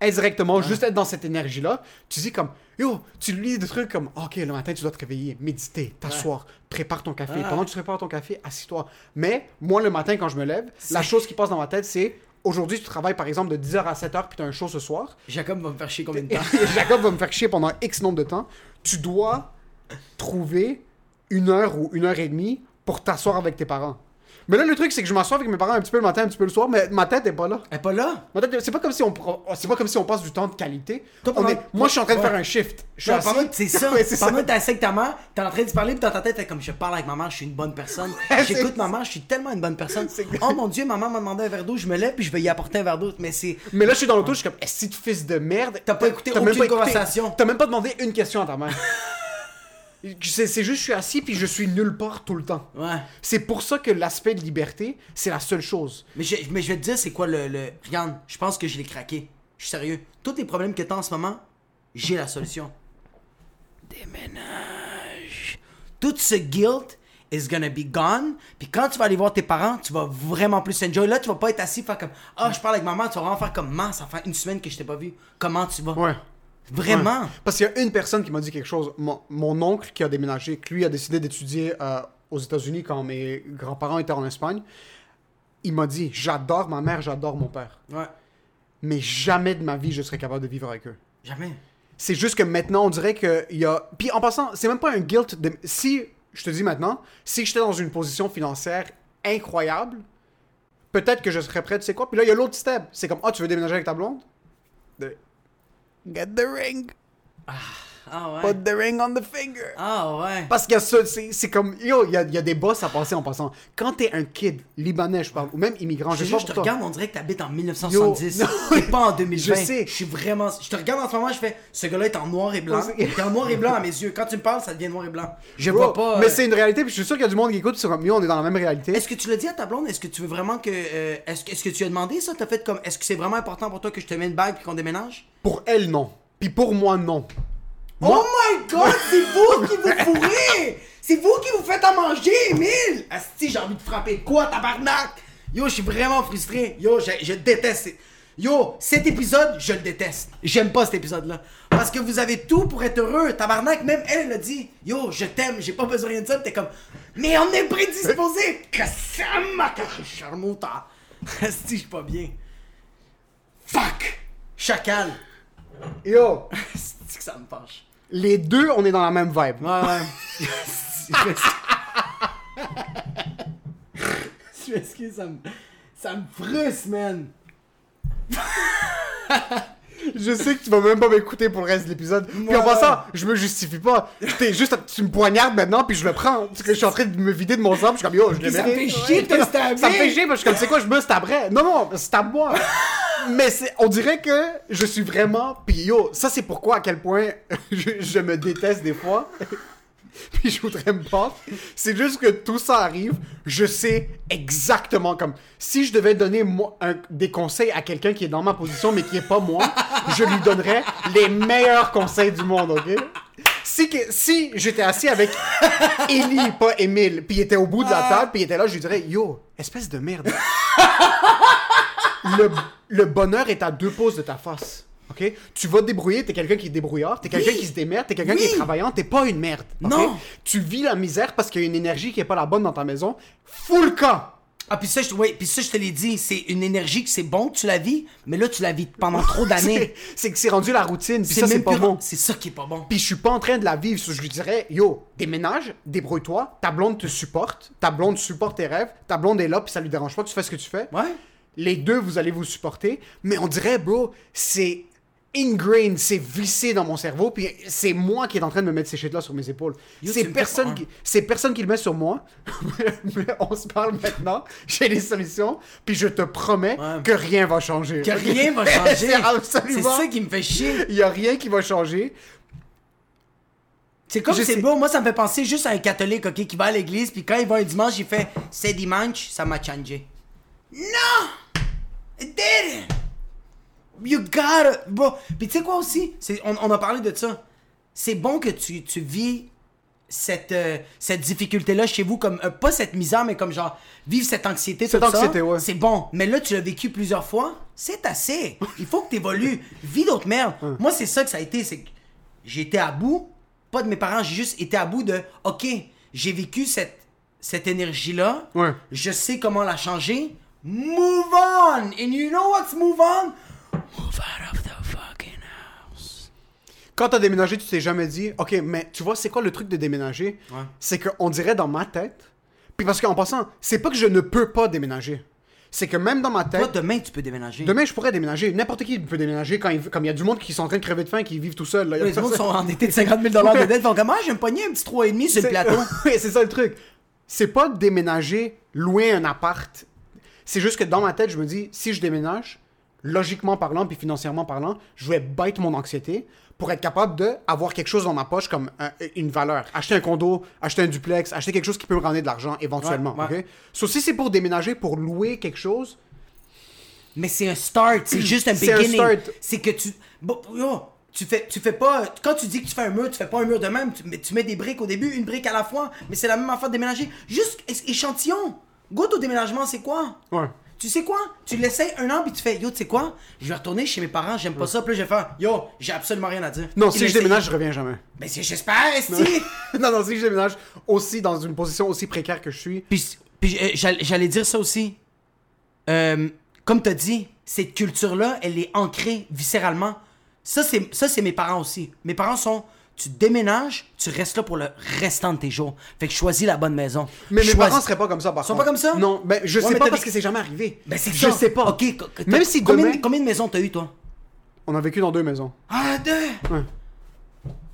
indirectement, juste être dans cette énergie-là, tu dis comme, yo, tu lis des trucs comme, ok, le matin, tu dois te réveiller, méditer, t'asseoir, prépare ton café. Pendant que tu prépares ton café, assis-toi. Mais moi, le matin, quand je me lève, la chose qui passe dans ma tête, c'est, aujourd'hui, tu travailles par exemple de 10h à 7h, puis tu as un show ce soir. Jacob va me faire chier combien de temps? Jacob va me faire chier pendant X nombre de temps. Tu dois trouver une heure ou une heure et demie pour t'asseoir avec tes parents. Mais là, le truc, c'est que je m'assois avec mes parents un petit peu le matin, un petit peu le soir, mais ma tête est pas là. Elle est pas là? Ma tête, c'est pas comme si on, c'est pas comme si on passe du temps de qualité. Toi, On pendant- est- moi, je suis en train de Ouais. faire un shift. Je suis assis. pendant que c'est ça. Ouais, c'est pendant ça. que t'es assis avec ta mère, t'es en train de se parler, puis dans ta tête, t'es comme je parle avec ma mère, je suis une bonne personne. C'est- J'écoute ma mère, je suis tellement une bonne personne. Oh mon dieu, ma mère m'a demandé un verre d'eau, je me lève, puis je vais y apporter un verre d'eau. Mais c'est. Mais là, je suis dans l'auto, je suis comme, est-ce que fils de merde? T'as pas écouté même aucune écouté- conversation. T'as même pas demandé une question à ta mère. c'est, c'est juste, je suis assis puis je suis nulle part tout le temps. Ouais. C'est pour ça que l'aspect de liberté, c'est la seule chose. Mais je, mais je vais te dire, c'est quoi le, le. Regarde, je pense que je l'ai craqué. Je suis sérieux. Tous les problèmes que t'as en ce moment, j'ai la solution. Déménage. Tout ce guilt is gonna be gone. Puis quand tu vas aller voir tes parents, tu vas vraiment plus enjoy. Là, tu vas pas être assis faire comme Ah, je parle avec maman. Tu vas vraiment faire comme Man, ça fait une semaine que je t'ai pas vu. Comment tu vas? Ouais. Vraiment? Ouais. Parce qu'il y a une personne qui m'a dit quelque chose. Mon, mon oncle qui a déménagé, que lui a décidé d'étudier euh, aux États-Unis quand mes grands-parents étaient en Espagne, il m'a dit J'adore ma mère, j'adore mon père. Ouais. Mais jamais de ma vie je serais capable de vivre avec eux. Jamais. C'est juste que maintenant, on dirait qu'il y a. Puis en passant, c'est même pas un guilt. De... Si, je te dis maintenant, si j'étais dans une position financière incroyable, peut-être que je serais prêt, tu sais quoi? Puis là, il y a l'autre step. C'est comme, ah, tu veux déménager avec ta blonde? De- Get the ring. Ah ouais. Put the ring on the finger. Ah ouais. Parce qu'il y a ça, c'est comme, yo, il y a, il y a des boss à passer en passant. Quand t'es un kid libanais, je parle, ou même immigrant, Je je sais pas je te toi. regarde, on dirait que t'habites en 1970. Yo, T'es pas en 2020. Je sais. Je suis vraiment. Je te regarde en ce moment, je fais. Ce gars-là est en noir et blanc. Il est en noir et blanc à mes yeux. Quand tu me parles, ça devient noir et blanc. Je Bro, vois pas. Mais euh, c'est une réalité, puis je suis sûr qu'il y a du monde qui écoute, c'est comme, yo, on est dans la même réalité. Est-ce que tu l'as dit à ta blonde? Est-ce que tu veux vraiment que. euh, est-ce que, que tu as demandé ça? T'as fait comme. Est-ce que c'est vraiment important pour toi que je te mette une bague puis qu'on déménage? Pour elle, non. Puis pour moi, non. Oh my god, c'est vous qui vous fourrez C'est vous qui vous faites à manger, Emile Asti, j'ai envie de frapper quoi, tabarnak? Yo, je suis vraiment frustré. Yo, je, je déteste. Yo, cet épisode, je le déteste. J'aime pas cet épisode-là. Parce que vous avez tout pour être heureux. Tabarnak, même elle, elle a dit Yo, je t'aime, j'ai pas besoin de rien de ça. T'es comme Mais on est prédisposé Que ça m'a charmota Asti, je suis pas bien. Fuck Chacal Yo, que ça me fâche. Les deux, on est dans la même vibe. Ouais, ouais. Je m'excuse, ça me, ça me frustre, man. Je sais que tu vas même pas m'écouter pour le reste de l'épisode. Puis en passant, je me justifie pas. T'es juste, tu me poignardes maintenant, puis je le prends. Parce que je suis en train de me vider de mon sang, puis je suis comme yo, je l'ai Ça me fait chier de te. Ça me fait chier, parce que je suis comme, c'est quoi, je me stabberais. Non, non, stab moi. Mais on dirait que je suis vraiment. Puis yo, ça c'est pourquoi à quel point je, je me déteste des fois. puis je voudrais me battre. C'est juste que tout ça arrive, je sais exactement comme si je devais donner moi, un- des conseils à quelqu'un qui est dans ma position mais qui est pas moi, je lui donnerais les meilleurs conseils du monde, ok? Si, que- si j'étais assis avec Ellie, pas Emile, puis il était au bout de la table, puis il était là, je lui dirais Yo, espèce de merde. le, le bonheur est à deux pouces de ta face. OK? Tu vas te débrouiller, t'es quelqu'un qui est débrouillard, t'es quelqu'un Oui. qui se démerde, t'es quelqu'un Oui. qui est travaillant, t'es pas une merde. Non. Tu vis la misère parce qu'il y a une énergie qui est pas la bonne dans ta maison. Full camp! Ah, puis ça, je, ouais, puis ça, je te l'ai dit, c'est une énergie que c'est bon que tu la vis, mais là, tu la vis pendant trop d'années. C'est- que c'est rendu la routine, puis ça, c'est pas bon. C'est ça qui est pas bon. Puis je suis pas en train de la vivre. Je lui dirais, yo, déménage, débrouille-toi, ta blonde te supporte, ta blonde supporte tes rêves, ta blonde est là, puis ça lui dérange pas que tu fasses ce que tu fais. Ouais. Les deux, vous allez vous supporter. Mais on dirait, bro, c'est ingrained, c'est vissé dans mon cerveau, puis c'est moi qui est en train de me mettre ces shit-là sur mes épaules. C'est personne, qui, c'est personne qui le met sur moi. mais on se parle maintenant, j'ai des solutions, puis je te promets Ouais. que rien va changer. Que rien va changer. c'est absolument... C'est ça qui me fait chier. Il y a rien qui va changer. C'est comme c'est beau, moi ça me fait penser juste à un catholique, ok, qui va à l'église, puis quand il va un dimanche, il fait C'est dimanche, ça m'a changé. Non! It didn't! You gotta. Bro. Puis tu sais quoi aussi? On, on a parlé de ça. C'est bon que tu, tu vis cette, euh, cette difficulté-là chez vous, comme euh, pas cette misère, mais comme genre vivre cette anxiété, Cette tout ça. anxiété, ouais. C'est bon. Mais là, tu l'as vécu plusieurs fois. C'est assez. Il faut que tu évolues. Vis d'autres merdes. Moi, c'est ça que ça a été. C'est que été à bout. Pas de mes parents, j'ai juste été à bout de OK, j'ai vécu cette, cette énergie-là. Ouais. Je sais comment la changer. Move on! And you know what's move on? Move out of the fucking house. Quand t'as déménagé, tu t'es jamais dit, ok, mais tu vois, c'est quoi le truc de déménager? Ouais. C'est qu'on dirait dans ma tête, puis parce qu'en passant, c'est pas que je ne peux pas déménager. C'est que même dans ma tête, Toi, demain, tu peux déménager. demain je pourrais déménager. N'importe qui peut déménager quand il, comme il y a du monde qui sont en train de crever de faim, qui vivent tout seuls. là. Il y a Les autres personne- sont endettés de 50 000 de dette. Ils font comment? J'ai me pogner un petit 3,5 sur le plateau. Oui, c'est ça le truc. C'est pas déménager, louer un appart. C'est juste que dans ma tête, je me dis, si je déménage, logiquement parlant, puis financièrement parlant, je vais bête mon anxiété pour être capable de avoir quelque chose dans ma poche comme un- une valeur. Acheter un condo, acheter un duplex, acheter quelque chose qui peut me ramener de l'argent éventuellement. Ouais, ouais. So, si c'est pour déménager, pour louer quelque chose, Mais c'est un start, c'est juste un beginning. start. C'est que tu. Bon, yo, tu fais, tu fais pas. Quand tu dis que tu fais un mur, tu fais pas un mur de même. Tu, tu mets des briques au début, une brique à la fois. Mais c'est la même affaire de déménager. Juste échantillon. Goûte au déménagement, c'est quoi? ouais. Tu sais quoi? Tu l'essayes un an, puis tu fais, yo, tu sais quoi? Je vais retourner chez mes parents, j'aime pas ça. Puis là, je vais faire, yo, j'ai absolument rien à dire. Non, si je déménage, je reviens jamais. Ben, c'est- j'espère, esti! non, non, si je déménage aussi dans une position aussi précaire que je suis, Puis, puis euh, j'all- j'allais dire ça aussi. Euh, comme t'as dit, cette culture-là, elle est ancrée viscéralement. Ça, c'est mes parents aussi. Mes parents sont. Tu déménages, tu restes là pour le restant de tes jours. Fait que choisis la bonne maison. Mais mes parents seraient pas comme ça, par Sont contre. pas comme ça? Non, ben je Ouais, sais mais pas parce que c'est jamais arrivé. Ben, c'est je ça. sais pas. Ok, Même si combien, demain- combien de maisons t'as eu, toi? On a vécu dans deux maisons. Ah, deux! Ouais.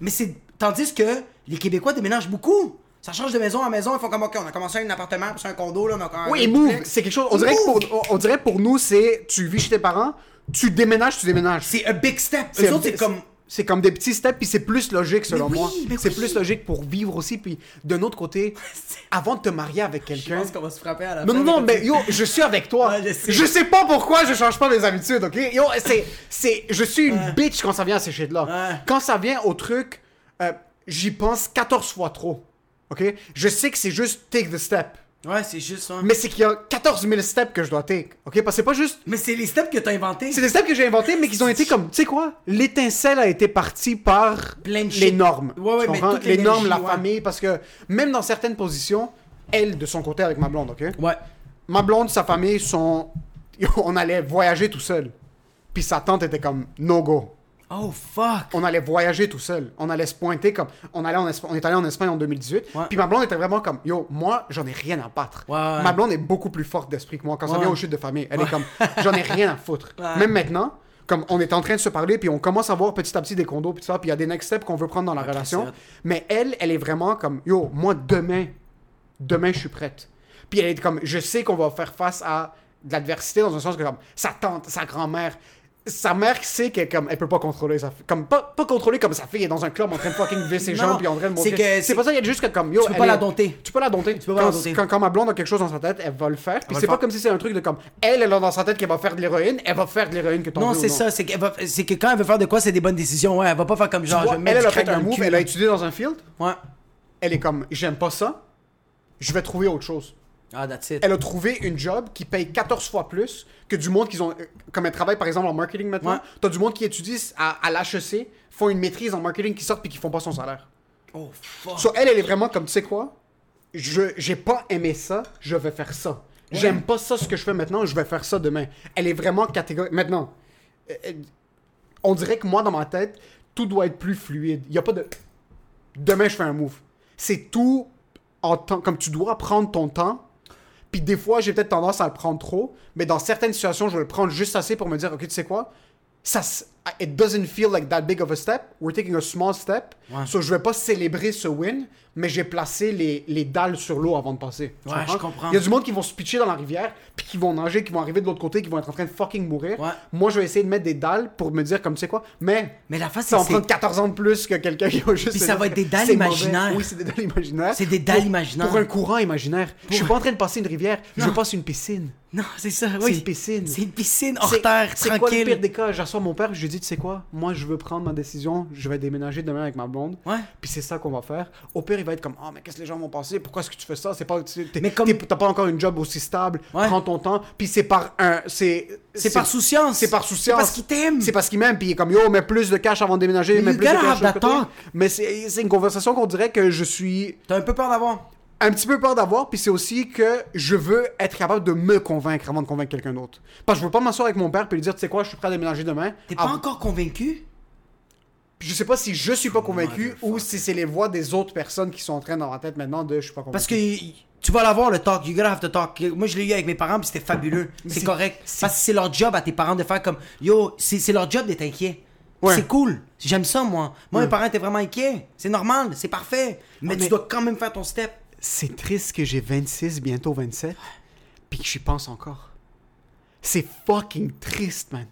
Mais c'est. Tandis que les Québécois déménagent beaucoup. Ça change de maison en maison. Ils font comme, OK, on a commencé un appartement, puis c'est un condo, là, on a Oui, move, c'est quelque chose. On dirait, que pour, on dirait pour nous, c'est tu vis chez tes parents, tu déménages, tu déménages. C'est un big step. Eux autres, c'est comme. C'est comme des petits steps, puis c'est plus logique selon oui, moi. C'est oui. plus logique pour vivre aussi, puis d'un autre côté, avant de te marier avec Je quelqu'un. pense qu'on va se frapper à la Non, fin, non, mais yo, je suis avec toi. Ouais, je sais. je sais pas pourquoi je change pas mes habitudes, ok? Yo, c'est, c'est, je suis une bitch quand ça vient à ces shit-là. Ouais. Quand ça vient au truc, euh, j'y pense 14 fois trop, ok? Je sais que c'est juste take the step. Ouais, c'est juste ça. Mais c'est qu'il y a 14 000 steps que je dois take, ok? Parce que c'est pas juste... Mais c'est les steps que t'as inventés. C'est des steps que j'ai inventés, mais qu'ils ont été comme... Tu sais quoi? L'étincelle a été partie par Plein de les normes. Ouais, ouais, mais comprends? toute Les normes, la ouais. famille, parce que même dans certaines positions, elle, de son côté, avec ma blonde, ok? Ouais. Ma blonde, sa famille sont. On allait voyager tout seul. Puis sa tante était comme no go. Oh, fuck. On allait voyager tout seul. On allait se pointer comme. On, allait en Espa- on est allé en Espagne en 2018. Ouais. Puis ma blonde était vraiment comme Yo, moi, j'en ai rien à battre. Ouais. Ma blonde est beaucoup plus forte d'esprit que moi. Quand ça vient aux chutes de famille, elle est comme J'en ai rien à foutre. Même maintenant, comme on est en train de se parler, puis on commence à voir petit à petit des condos, puis tout ça, puis il y a des next steps qu'on veut prendre dans la relation. Mais elle, elle est vraiment comme Yo, moi, demain, demain, je suis prête. Puis elle est comme, je sais qu'on va faire face à de l'adversité dans un sens que comme sa tante, sa grand-mère, sa mère sait qu'elle comme, elle peut pas contrôler sa fille. Comme, pas, pas contrôler comme sa fille est dans un club en train de fucking visser ses jambes puis en train de montrer. C'est pas ça, il y a juste que comme, yo, Tu peux pas la est- dompter. Tu peux la dompter. peux pas quand, la dompter. Quand, quand ma blonde a quelque chose dans sa tête, elle va le faire. Puis c'est pas comme si c'est un truc de comme, elle, elle a dans sa tête qu'elle va faire de l'héroïne, elle va faire de l'héroïne que ton Non, c'est ça. C'est qu'elle va- que quand elle veut faire de quoi, c'est des bonnes décisions. Ouais, elle va pas faire comme genre, Tu vois, je elle, elle a fait un move, elle a étudié dans un field, Ouais. elle est comme, j'aime pas ça, je vais trouver autre chose. Ah, that's it. Elle a trouvé une job qui paye 14 fois plus que du monde qui ont. Comme elle travaille par exemple en marketing maintenant, Ouais. t'as du monde qui étudie à, à l'HEC, font une maîtrise en marketing qui sortent puis qui font pas son salaire. Oh, fuck. So, elle, elle est vraiment comme, tu sais quoi? Je J'ai pas aimé ça, je vais faire ça. J'aime pas ça ce que je fais maintenant, je vais faire ça demain. Elle est vraiment catégorique. Maintenant, euh, euh, on dirait que moi, dans ma tête, tout doit être plus fluide. Il y a pas de. Demain, je fais un move. C'est tout en temps. Comme tu dois prendre ton temps. Puis des fois, j'ai peut-être tendance à le prendre trop. Mais dans certaines situations, je vais le prendre juste assez pour me dire, OK, tu sais quoi? Ça, it doesn't feel like that big of a step. We're taking a small step. Ouais. So, je vais pas célébrer ce win, mais j'ai placé les, les dalles sur l'eau avant de passer. Tu Ouais, je comprends? Il y a du monde qui vont se pitcher dans la rivière, puis qui vont nager, qui vont arriver de l'autre côté, qui vont être en train de fucking mourir. Ouais. Moi, je vais essayer de mettre des dalles pour me dire, comme tu sais quoi, mais Mais la face, ça va c'est. prendre 14 ans de plus que quelqu'un qui va juste. Puis ça va être des dalles c'est mauvais. imaginaires. Oui, c'est des dalles imaginaires. C'est des dalles Pour- imaginaires. Pour un courant imaginaire. Je suis pas en train de passer une rivière, je Non. passe une piscine. Non, c'est ça, C'est oui. une piscine. C'est une piscine hors C'est- terre, C'est quoi le pire tranquille. des cas? J'assois mon père, je lui dis, tu sais quoi? Moi, je veux prendre ma décision, je vais déménager demain avec ma blonde. Ouais. Puis c'est ça qu'on va faire. Au pire, il va être comme, ah, mais qu'est-ce que les gens vont penser? Pourquoi est-ce que tu fais ça? C'est pas, Mais comme- t'as pas encore une job aussi stable. Ouais. Prends ton temps. Puis c'est par un, c'est, C'est par souciance. C'est par souciance. C'est parce qu'il t'aime. C'est parce qu'il m'aime. Puis il est comme, yo, mets plus de cash avant de déménager. Mais Mets plus de cash. Mais c'est, c'est une conversation qu'on dirait que je suis T'as un peu peur d'avoir. Un petit peu peur d'avoir, puis c'est aussi que je veux être capable de me convaincre avant de convaincre quelqu'un d'autre. Parce que je veux pas m'asseoir avec mon père puis lui dire, tu sais quoi, je suis prêt à déménager demain. T'es pas Ah, encore convaincu? Je sais pas si je suis pas convaincu ou si c'est les voix des autres personnes qui sont en train dans ma tête maintenant de je suis pas convaincu. Parce que tu vas l'avoir le talk, you gotta have to talk. Moi je l'ai eu avec mes parents puis c'était fabuleux. C'est correct. Parce que c'est leur job à tes parents de faire comme yo, c'est leur job d'être inquiet. Ouais. C'est cool. J'aime ça moi. Moi Ouais. mes parents étaient vraiment inquiets. C'est normal, c'est parfait. Mais, Ah, tu dois quand même faire ton step. C'est triste que j'ai 26, bientôt 27, puis que j'y pense encore. C'est fucking triste, man.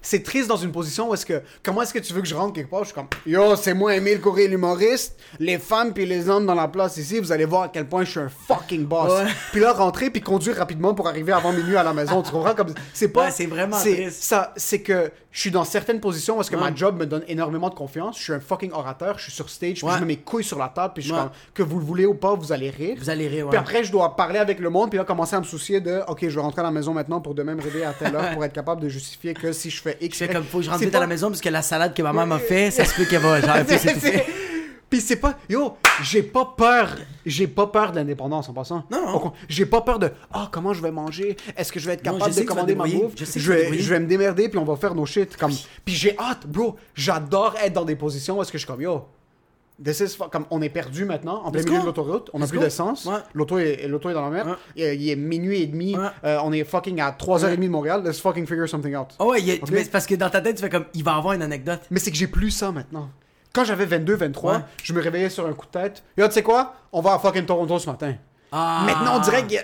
C'est triste dans une position où est-ce que. Comment est-ce que tu veux que je rentre quelque part? Je suis comme. Yo, c'est moi, Émile Coury, l'humoriste. Les femmes puis les hommes dans la place ici, vous allez voir à quel point je suis un fucking boss. Ouais. Puis là, rentrer puis conduire rapidement pour arriver avant minuit à la maison. Tu comprends? Comme... C'est pas. Ouais, c'est vraiment triste. Ça, c'est que je suis dans certaines positions est-ce que Ouais. ma job me donne énormément de confiance. Je suis un fucking orateur. Je suis sur stage. Puis Ouais. je mets mes couilles sur la table. Puis je suis Ouais. comme. Que vous le voulez ou pas, vous allez rire. Vous allez rire, ouais. Puis après, je dois parler avec le monde, puis là, commencer à me soucier de, OK, je vais rentrer à la maison maintenant pour demain me réveiller à telle heure pour être capable de justifier que si je fais X. Je fais comme faut que je rentre vite à la maison parce que la salade que ma mère m'a fait, ça se peut qu'elle va genre. Puis c'est pas. Yo, j'ai pas peur. J'ai pas peur de l'indépendance en passant. Non, non. J'ai pas peur de. Ah, comment je vais manger? Est-ce que je vais être capable de commander ma bouffe? Je vais, débrouiller. je vais me démerder, puis on va faire nos shit. Comme... Puis j'ai hâte, bro. J'adore être dans des positions où est-ce que je suis comme, yo. This is comme on est perdu maintenant en plein milieu de l'autoroute, on a plus d'essence, Ouais. l'auto est, dans la mer, Ouais. il, est, il est minuit et demi, Ouais. euh, on est fucking à 3h30 de Montréal, let's fucking figure something out. Oh ouais, a- mais parce que dans ta tête, tu fais comme il va avoir une anecdote. Mais c'est que j'ai plus ça maintenant. Quand j'avais 22, 23, Ouais. je me réveillais sur un coup de tête. Yo, tu sais quoi? On va à fucking Toronto ce matin. Ah. Maintenant, on dirait que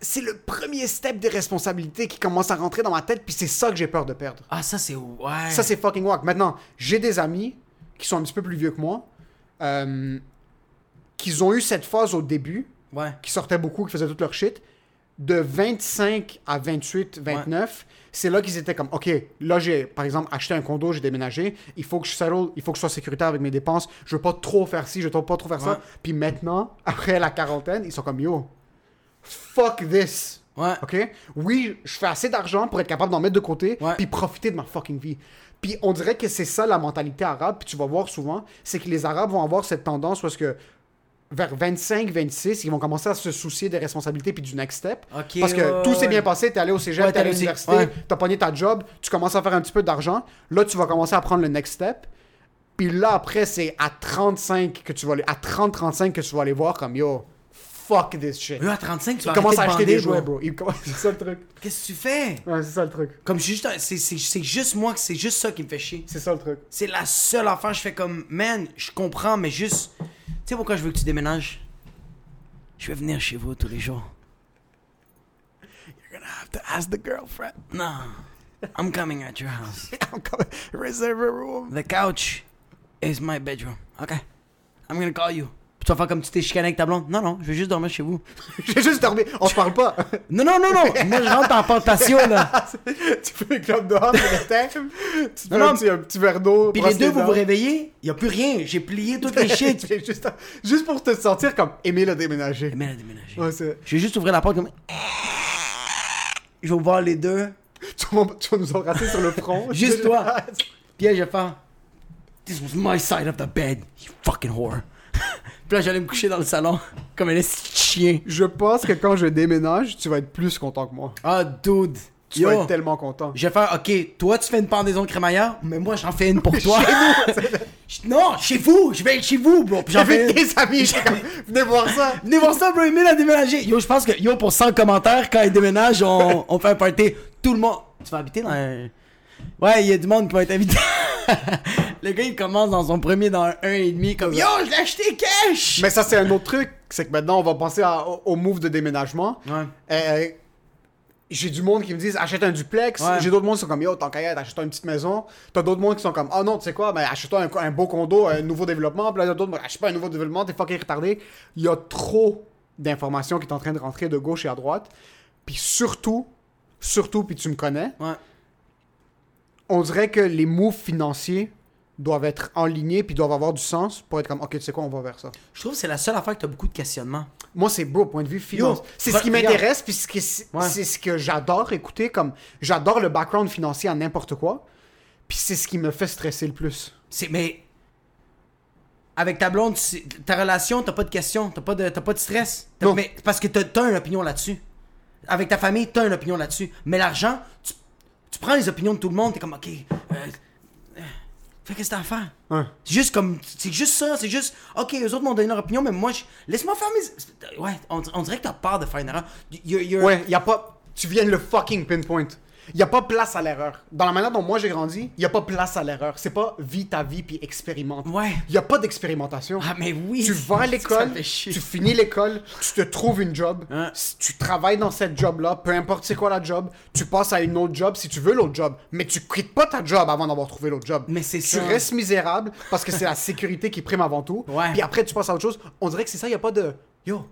c'est le premier step des responsabilités qui commence à rentrer dans ma tête, puis c'est ça que j'ai peur de perdre. Ah, ça c'est ouais. Ça, c'est fucking wack. Maintenant, j'ai des amis qui sont un petit peu plus vieux que moi, euh, qui ont eu cette phase au début, Ouais. qui sortaient beaucoup, qui faisaient tout leur shit. De 25 à 28, 29, c'est là qu'ils étaient comme, OK, là j'ai, par exemple, acheté un condo, j'ai déménagé, il faut que je settle, il faut que je sois sécuritaire avec mes dépenses, je veux pas trop faire ci, je veux pas trop faire Ouais. ça. Puis maintenant, après la quarantaine, ils sont comme, yo, fuck this. Ouais. OK? Oui, je fais assez d'argent pour être capable d'en mettre de côté, puis profiter de ma fucking vie. Puis on dirait que c'est ça la mentalité arabe, puis tu vas voir souvent, c'est que les Arabes vont avoir cette tendance parce que vers 25, 26, ils vont commencer à se soucier des responsabilités puis du next step. Parce que ouais, tout s'est ouais. bien passé, t'es allé au cégep, Ouais, t'es allé à l'université, t'as pogné ta job, tu commences à faire un petit peu d'argent. Là, tu vas commencer à prendre le next step. Puis là, après, c'est à 35 que tu vas aller, à 30-35 que tu vas aller voir comme yo, fuck this shit. Eux, à 35, tu vas Il commence à acheter de des jouets, bro. C'est ça le truc. Qu'est-ce que tu fais? Ouais, c'est ça le truc. Comme je suis juste un- c'est c'est c'est juste moi que c'est juste ça qui me fait chier. C'est ça le truc. C'est la seule affaire je fais comme man, je comprends mais juste tu sais pourquoi je veux que tu déménages? Je vais venir chez vous tous les jours. You're gonna have to ask the girlfriend. Non. I'm coming at your house. I'm coming. Reserve a room. The couch is my bedroom. Okay? I'm gonna call you. Tu vas faire comme tu t'es chicané avec ta blonde. Non, non, je vais juste dormir chez vous. J'ai juste dormi. On se parle pas. Non, non, non, non. Moi, je rentre en plantation, là. tu fais un club dehors, tu te Non, fais un non. petit, un petit verre d'eau. Puis les deux, vous vous réveillez, il a plus rien. J'ai plié toutes les shit. Juste, juste pour te sentir comme Émile a déménagé. Mais elle a déménagé. Ouais, c'est- Je vais juste ouvrir la porte comme. Je vais voir les deux. tu, vas, tu vas nous embrasser sur le front. Juste toi. Puis je vais faire. This was my side of the bed, you fucking whore. Puis là, j'allais me coucher dans le salon comme un esti de chien. Je pense que quand je déménage, tu vas être plus content que moi. Ah, dude. Tu vas être tellement content. Je vais faire, ok, toi tu fais une pendaison de crémaillère, mais moi j'en fais une pour toi. Je- non, chez vous, je vais être chez vous, bro. Puis j'en fais des amis, j'étais comme, venez voir ça. Venez voir ça, bro, Emile a déménagé. Yo, je pense que, yo, pour 100 commentaires, quand il déménage, on, on fait un party. Tout le monde. Tu vas habiter dans un. Ouais, il y a du monde qui va être invité. le gars, il commence dans son premier dans un 1,5 comme Yo, je l'ai acheté cash! Mais ça, c'est un autre truc. C'est que maintenant, on va penser à- au, au move de déménagement. Ouais. Euh, j'ai du monde qui me disent achète un duplex. Ouais. J'ai d'autres monde qui sont comme yo, tant qu'à y être, achète-toi une petite maison. T'as d'autres monde qui sont comme ah non, tu sais quoi, ben, achète-toi un, un beau condo, un nouveau développement. Puis là, d'autres, ben, achète pas un nouveau développement, t'es fucking retardé. Il y a trop d'informations qui sont en train de rentrer de gauche et à droite. Puis surtout, surtout, puis tu me connais, Ouais. On dirait que les moves financiers doivent être alignés puis doivent avoir du sens pour être comme ok, tu sais quoi, on va vers ça. Je trouve que c'est la seule affaire que t'as beaucoup de questionnements. Moi, c'est beau, point de vue finance. C'est ce qui m'intéresse, puis c'est Ouais. ce que j'adore écouter, comme j'adore le background financier à n'importe quoi, puis c'est ce qui me fait stresser le plus. C'est, mais. Avec ta blonde, ta relation, t'as pas de questions, t'as pas de, t'as pas de stress. Non. Mais, parce que t'as, t'as une opinion là-dessus. Avec ta famille, t'as une opinion là-dessus. Mais l'argent, tu, tu prends les opinions de tout le monde, t'es comme, ok. Euh, euh, fais qu'est-ce que t'as à faire? Ouais. C'est juste comme. C'est juste ça, c'est juste. Ok, eux autres m'ont donné leur opinion, mais moi, je- laisse-moi faire mes. Ouais, on, on dirait que t'as peur de faire une erreur. You're- you're- Ouais, y a pas. Tu viens de le fucking pinpoint. Y a pas place à l'erreur. Dans la manière dont moi j'ai grandi, y a pas place à l'erreur. C'est pas vis ta vie puis expérimente. Ouais. Y a pas d'expérimentation. Ah, mais oui. Tu vas à l'école, tu finis l'école, tu te trouves une job, Hein? tu travailles dans cette job-là, peu importe c'est quoi la job, tu passes à une autre job si tu veux l'autre job, mais tu quittes pas ta job avant d'avoir trouvé l'autre job. Mais c'est tu restes misérable parce que c'est la sécurité qui prime avant tout. Ouais. Puis après tu passes à autre chose. On dirait que c'est ça, y a pas de yo,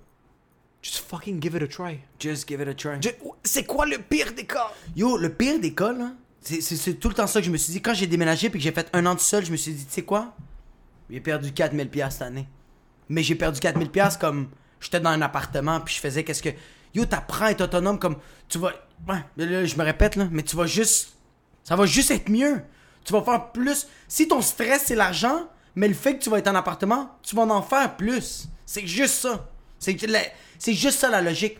just fucking give it a try. Just give it a try. Je- C'est quoi le pire des cas? Yo, le pire des cas, là, c'est- c'est c'est tout le temps ça que je me suis dit. Quand j'ai déménagé puis que j'ai fait un an tout seul, je me suis dit, tu sais quoi? J'ai perdu 4000$ piastres cette année. Mais j'ai perdu 4000$ piastres comme j'étais dans un appartement puis je faisais qu'est-ce que. Yo, t'apprends à être autonome comme. Tu vas. Ouais, là, je me répète, là, mais tu vas juste. Ça va juste être mieux. Tu vas faire plus. Si ton stress, c'est l'argent, mais le fait que tu vas être en appartement, tu vas en faire plus. C'est juste ça. C'est juste ça la logique.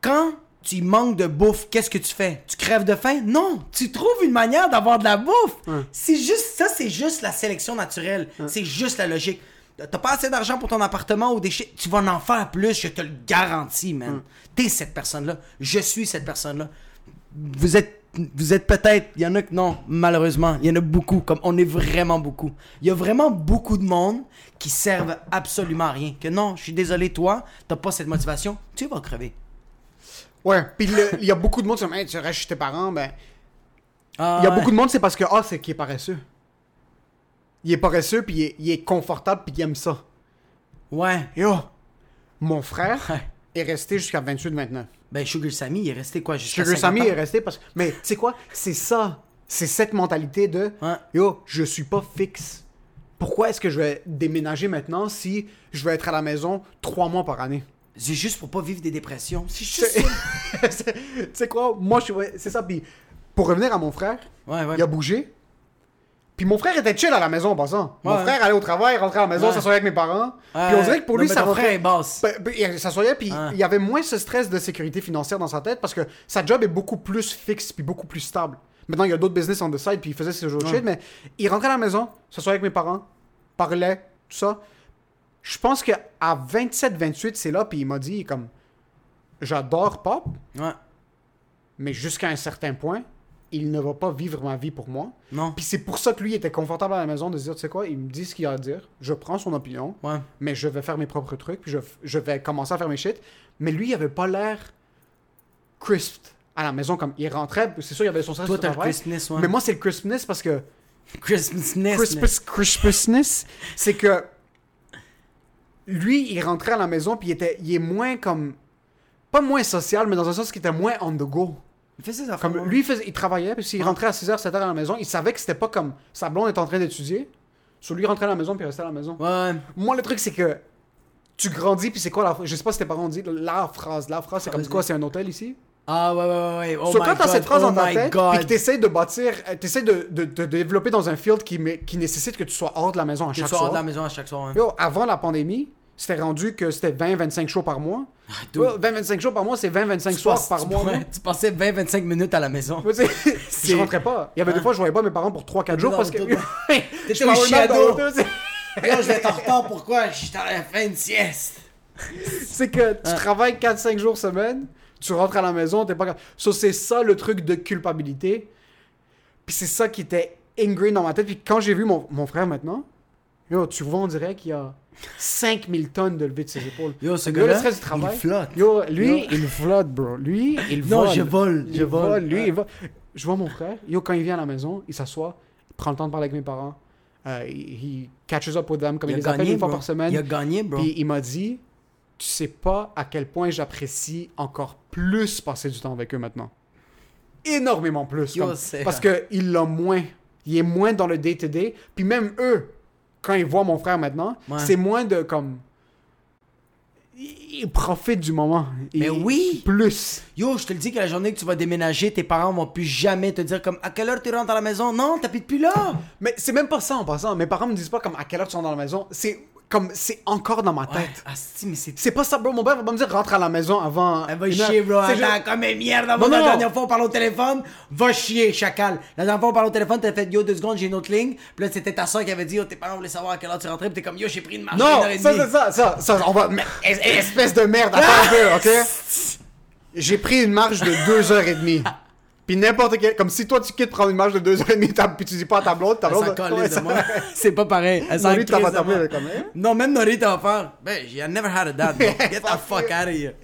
Quand tu manques de bouffe, qu'est-ce que tu fais? Tu crèves de faim? Non! Tu trouves une manière d'avoir de la bouffe! C'est juste ça, c'est juste la sélection naturelle. C'est juste la logique. T'as pas assez d'argent pour ton appartement ou des shit, tu vas en faire plus, je te le garantis, man. T'es cette personne-là. Je suis cette personne-là. Vous êtes vous êtes peut-être, il y en a que non, malheureusement, il y en a beaucoup, comme on est vraiment beaucoup. Il y a vraiment beaucoup de monde qui servent absolument à rien. Que non, je suis désolé, toi, t'as pas cette motivation, tu vas crever. Ouais, puis il y a beaucoup de monde qui hey, tu restes chez tes parents, ben Ah, il y a ouais. beaucoup de monde c'est parce que ah c'est qu'il est paresseux. Il est paresseux puis il est, il est confortable puis il aime ça. Ouais. Yo, mon frère Ouais. est resté jusqu'à 28-29. Ben, Sugar Sammy, il est resté quoi jusqu'à Sugar 50 Sammy ans? est resté parce que. Mais tu sais quoi? C'est ça. C'est cette mentalité de Ouais. Yo, je suis pas fixe. Pourquoi est-ce que je vais déménager maintenant si je vais être à la maison trois mois par année? C'est juste pour pas vivre des dépressions. C'est juste Tu sais quoi? Moi, je suis. C'est ça. Puis pour revenir à mon frère, Ouais, ouais. il a bougé. Puis mon frère était chill à la maison en passant. Mon Ouais. frère allait au travail, rentrait à la maison, Ouais. s'assoyait avec mes parents. Ouais. Puis on dirait que pour Non, lui, ça rentrait- frère est basse. Ben, ben, il s'assoyait, puis il y avait moins ce stress de sécurité financière dans sa tête parce que sa job est beaucoup plus fixe puis beaucoup plus stable. Maintenant, il y a d'autres business on the side, puis il faisait ses autres Ouais. shit, mais il rentrait à la maison, s'assoyait avec mes parents, parlait, tout ça. Je pense qu'à 27-28, c'est là, puis il m'a dit, comme, j'adore Pop, Ouais. mais jusqu'à un certain point, il ne va pas vivre ma vie pour moi. Non. Puis c'est pour ça que lui était confortable à la maison de se dire, tu sais quoi, il me dit ce qu'il a à dire, je prends son opinion, Ouais. mais je vais faire mes propres trucs, puis je, je vais commencer à faire mes shit. Mais lui, il avait pas l'air crisp à la maison, comme il rentrait, c'est sûr, il avait son stress Toi, de t'as le ouais. Mais moi, c'est le crispness parce que. Christmas. Crispus, crispusness, c'est que. lui, il rentrait à la maison, puis il, était, il est moins comme. Pas moins social, mais dans un sens qu'il était moins on the go. Il fait ses affaires. Comme lui, il, faisait- il travaillait, puis s'il rentrait à 6h, 7h à la maison, il savait que c'était pas comme sa blonde est en train d'étudier. Sur lui, rentrait à la maison, puis restait à la maison. Ouais. Moi, le truc, c'est que tu grandis, puis c'est quoi la Je sais pas si tes parents ont dit la phrase. La phrase, c'est comme quoi C'est un hôtel ici? Ah ouais, ouais, ouais. Oh So, my quand t'as cette phrase oh dans ta tête, puis que t'essayes de bâtir, euh, t'essayes de, de, de développer dans un field qui, qui nécessite que tu sois hors de la maison à Que tu chaque sois hors soir. de la maison à chaque soir. hein. Yo, avant la pandémie, c'était rendu que c'était 20-25 shows par mois. dude. Yo, 20-25 shows par mois, c'est 20-25 Tu soirs passes- par tu mois. pourrais- Tu passais 20-25 minutes à la maison. Je rentrais pas. Il y avait des fois, je voyais pas mes parents pour 3-4 jours parce que. T'étais au chiado. Yo, je vais en retard, pourquoi? J'étais à la fin de sieste. C'est que tu travailles 4-5 jours semaine, tu rentres à la maison, t'es pas. So, c'est ça le truc de culpabilité. Puis c'est ça qui était ingrained dans ma tête. Puis quand j'ai vu mon, mon frère maintenant, yo, tu vois, on dirait qu'il y a 5000 tonnes de levé de ses épaules. Yo, ce gars-là, stress du travail. il flotte. Yo, lui, Yo. il flotte, bro. Lui, il Non, vole. je vole, je vole. Lui, il vole. Je vois mon frère. Yo, quand il vient à la maison, il s'assoit, il prend le temps de parler avec mes parents. Il, il catches up with them, comme il, les appelle gagné, une fois par semaine. Il a gagné, bro. Puis il m'a dit, tu sais pas à quel point j'apprécie encore plus passer du temps avec eux maintenant. Énormément plus. Yo, comme- parce que il l'a moins. Il est moins dans le day-to-day. Puis même eux, quand ils voient mon frère maintenant, Ouais. c'est moins de comme... Ils ils profitent du moment. Mais oui. Plus. Yo, je te le dis que la journée que tu vas déménager, tes parents vont plus jamais te dire comme à quelle heure tu rentres à la maison? Non, t'habites plus là. Mais c'est même pas ça en passant. Mes parents me disent pas comme à quelle heure tu rentres dans la maison. C'est comme... C'est encore dans ma tête. Ouais. Asti, mais c'est. C'est pas ça, bro. Mon père va pas me dire rentre à la maison avant... Elle va chier, bro. C'est Attends, comme une merde. La dernière fois, on parle au téléphone. Va chier, chacal. La dernière fois, on parle au téléphone, t'as fait yo, deux secondes, j'ai une autre ligne. Puis là, c'était ta soeur qui avait dit, yo, tes parents voulaient savoir à quelle heure tu rentrais. Puis t'es comme, yo, j'ai pris une marche. Non, et ça, demie. c'est ça, ça, ça, on va. mais, es- espèce de merde, attends un peu, ok? J'ai pris une marche de 2h30. Puis n'importe quel. Comme si toi tu quittes prendre une marche de 2h30, t'as- puis tu dis pas à ta blonde, ta Elle blonde. s'en calisse Ouais, de moi. C'est pas pareil. Elle s'en Nori, t'as crisse pas de moi. tapé, elle est comme, hein? Non, même Norita va faire. Ben, I never had a dad. bro. Get the Fuck out of here.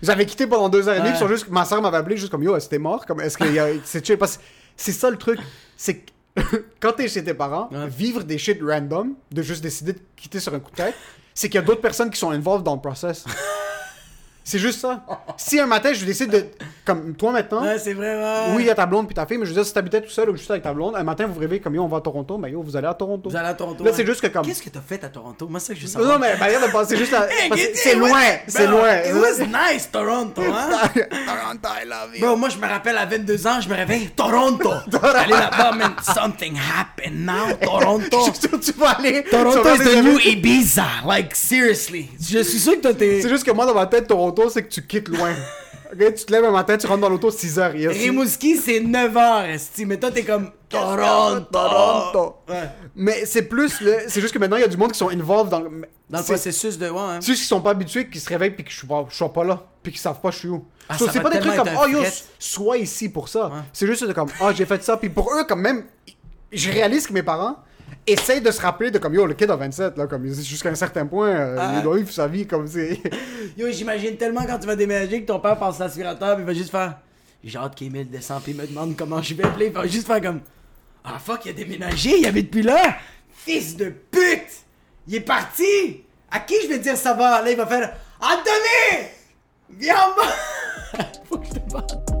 J'avais quitté pendant 2h30, Ouais. puis ils sont juste, ma soeur m'avait appelé juste comme yo, t'es mort? Comme, est-ce que y a- c'est chill? Parce c'est ça le truc. C'est que quand t'es chez tes parents, Ouais. vivre des shit random, de juste décider de quitter sur un coup de tête, c'est qu'il y a d'autres personnes qui sont involved dans le process. C'est juste ça. Si un matin je décide de. Comme toi maintenant. Ouais, c'est vrai, ouais. Oui, il y a ta blonde puis ta fille, mais je veux dire, si t'habitais tout seul ou juste avec ta blonde, un matin vous vous réveillez comme yo, on va à Toronto, mais yo, vous allez à Toronto. Vous allez à Toronto. Là, ouais. c'est juste que comme. Qu'est-ce que t'as fait à Toronto? Moi, c'est ça que je veux Non, mais manière de penser, c'est juste à- C'est loin, c'est loin. It was nice, Toronto, hein? Toronto, I love you. Bro, moi, je me rappelle à 22 ans, je me réveille, Toronto. Allez là-bas, man. Something happened now, Toronto. Je suis sûr que tu vas aller. tu Toronto is the new. Ibiza. Like, seriously. Je suis sûr que toi, t'es. C'est juste que moi, dans ma tête, Toronto, c'est que tu quittes loin. Tu te lèves un matin, tu rentres dans l'auto 6 heures. Il y a six- Rimouski, c'est 9 heures, esti. Mais toi, t'es comme Toronto. Toronto? Ouais. Mais c'est plus, le- c'est juste que maintenant, il y a du monde qui sont involved dans le. Dans le c'est- processus de. Ouais, hein. C'est juste qu'ils sont pas habitués, qu'ils se réveillent puis que je suis pas, je sois pas là, puis qu'ils savent pas je suis où. Ah, So, c'est pas des trucs comme oh yo, sois ici pour ça. Ouais. C'est juste comme oh j'ai fait ça puis pour eux comme même je réalise que mes parents essayent de se rappeler de comme yo le kid a 27 là comme jusqu'à un certain point euh, Ah. il doit vivre sa vie comme c'est Yo, j'imagine tellement quand tu vas déménager que ton père passe l'aspirateur puis il va juste faire. J'ai hâte qu'Emile descende puis me demande comment je vais appeler. Il va juste faire comme. Ah fuck, il a déménagé, il habite plus là. Fils de pute! Il est parti! À qui je vais dire ça va? Là, il va faire. Anthony! Viens en bas!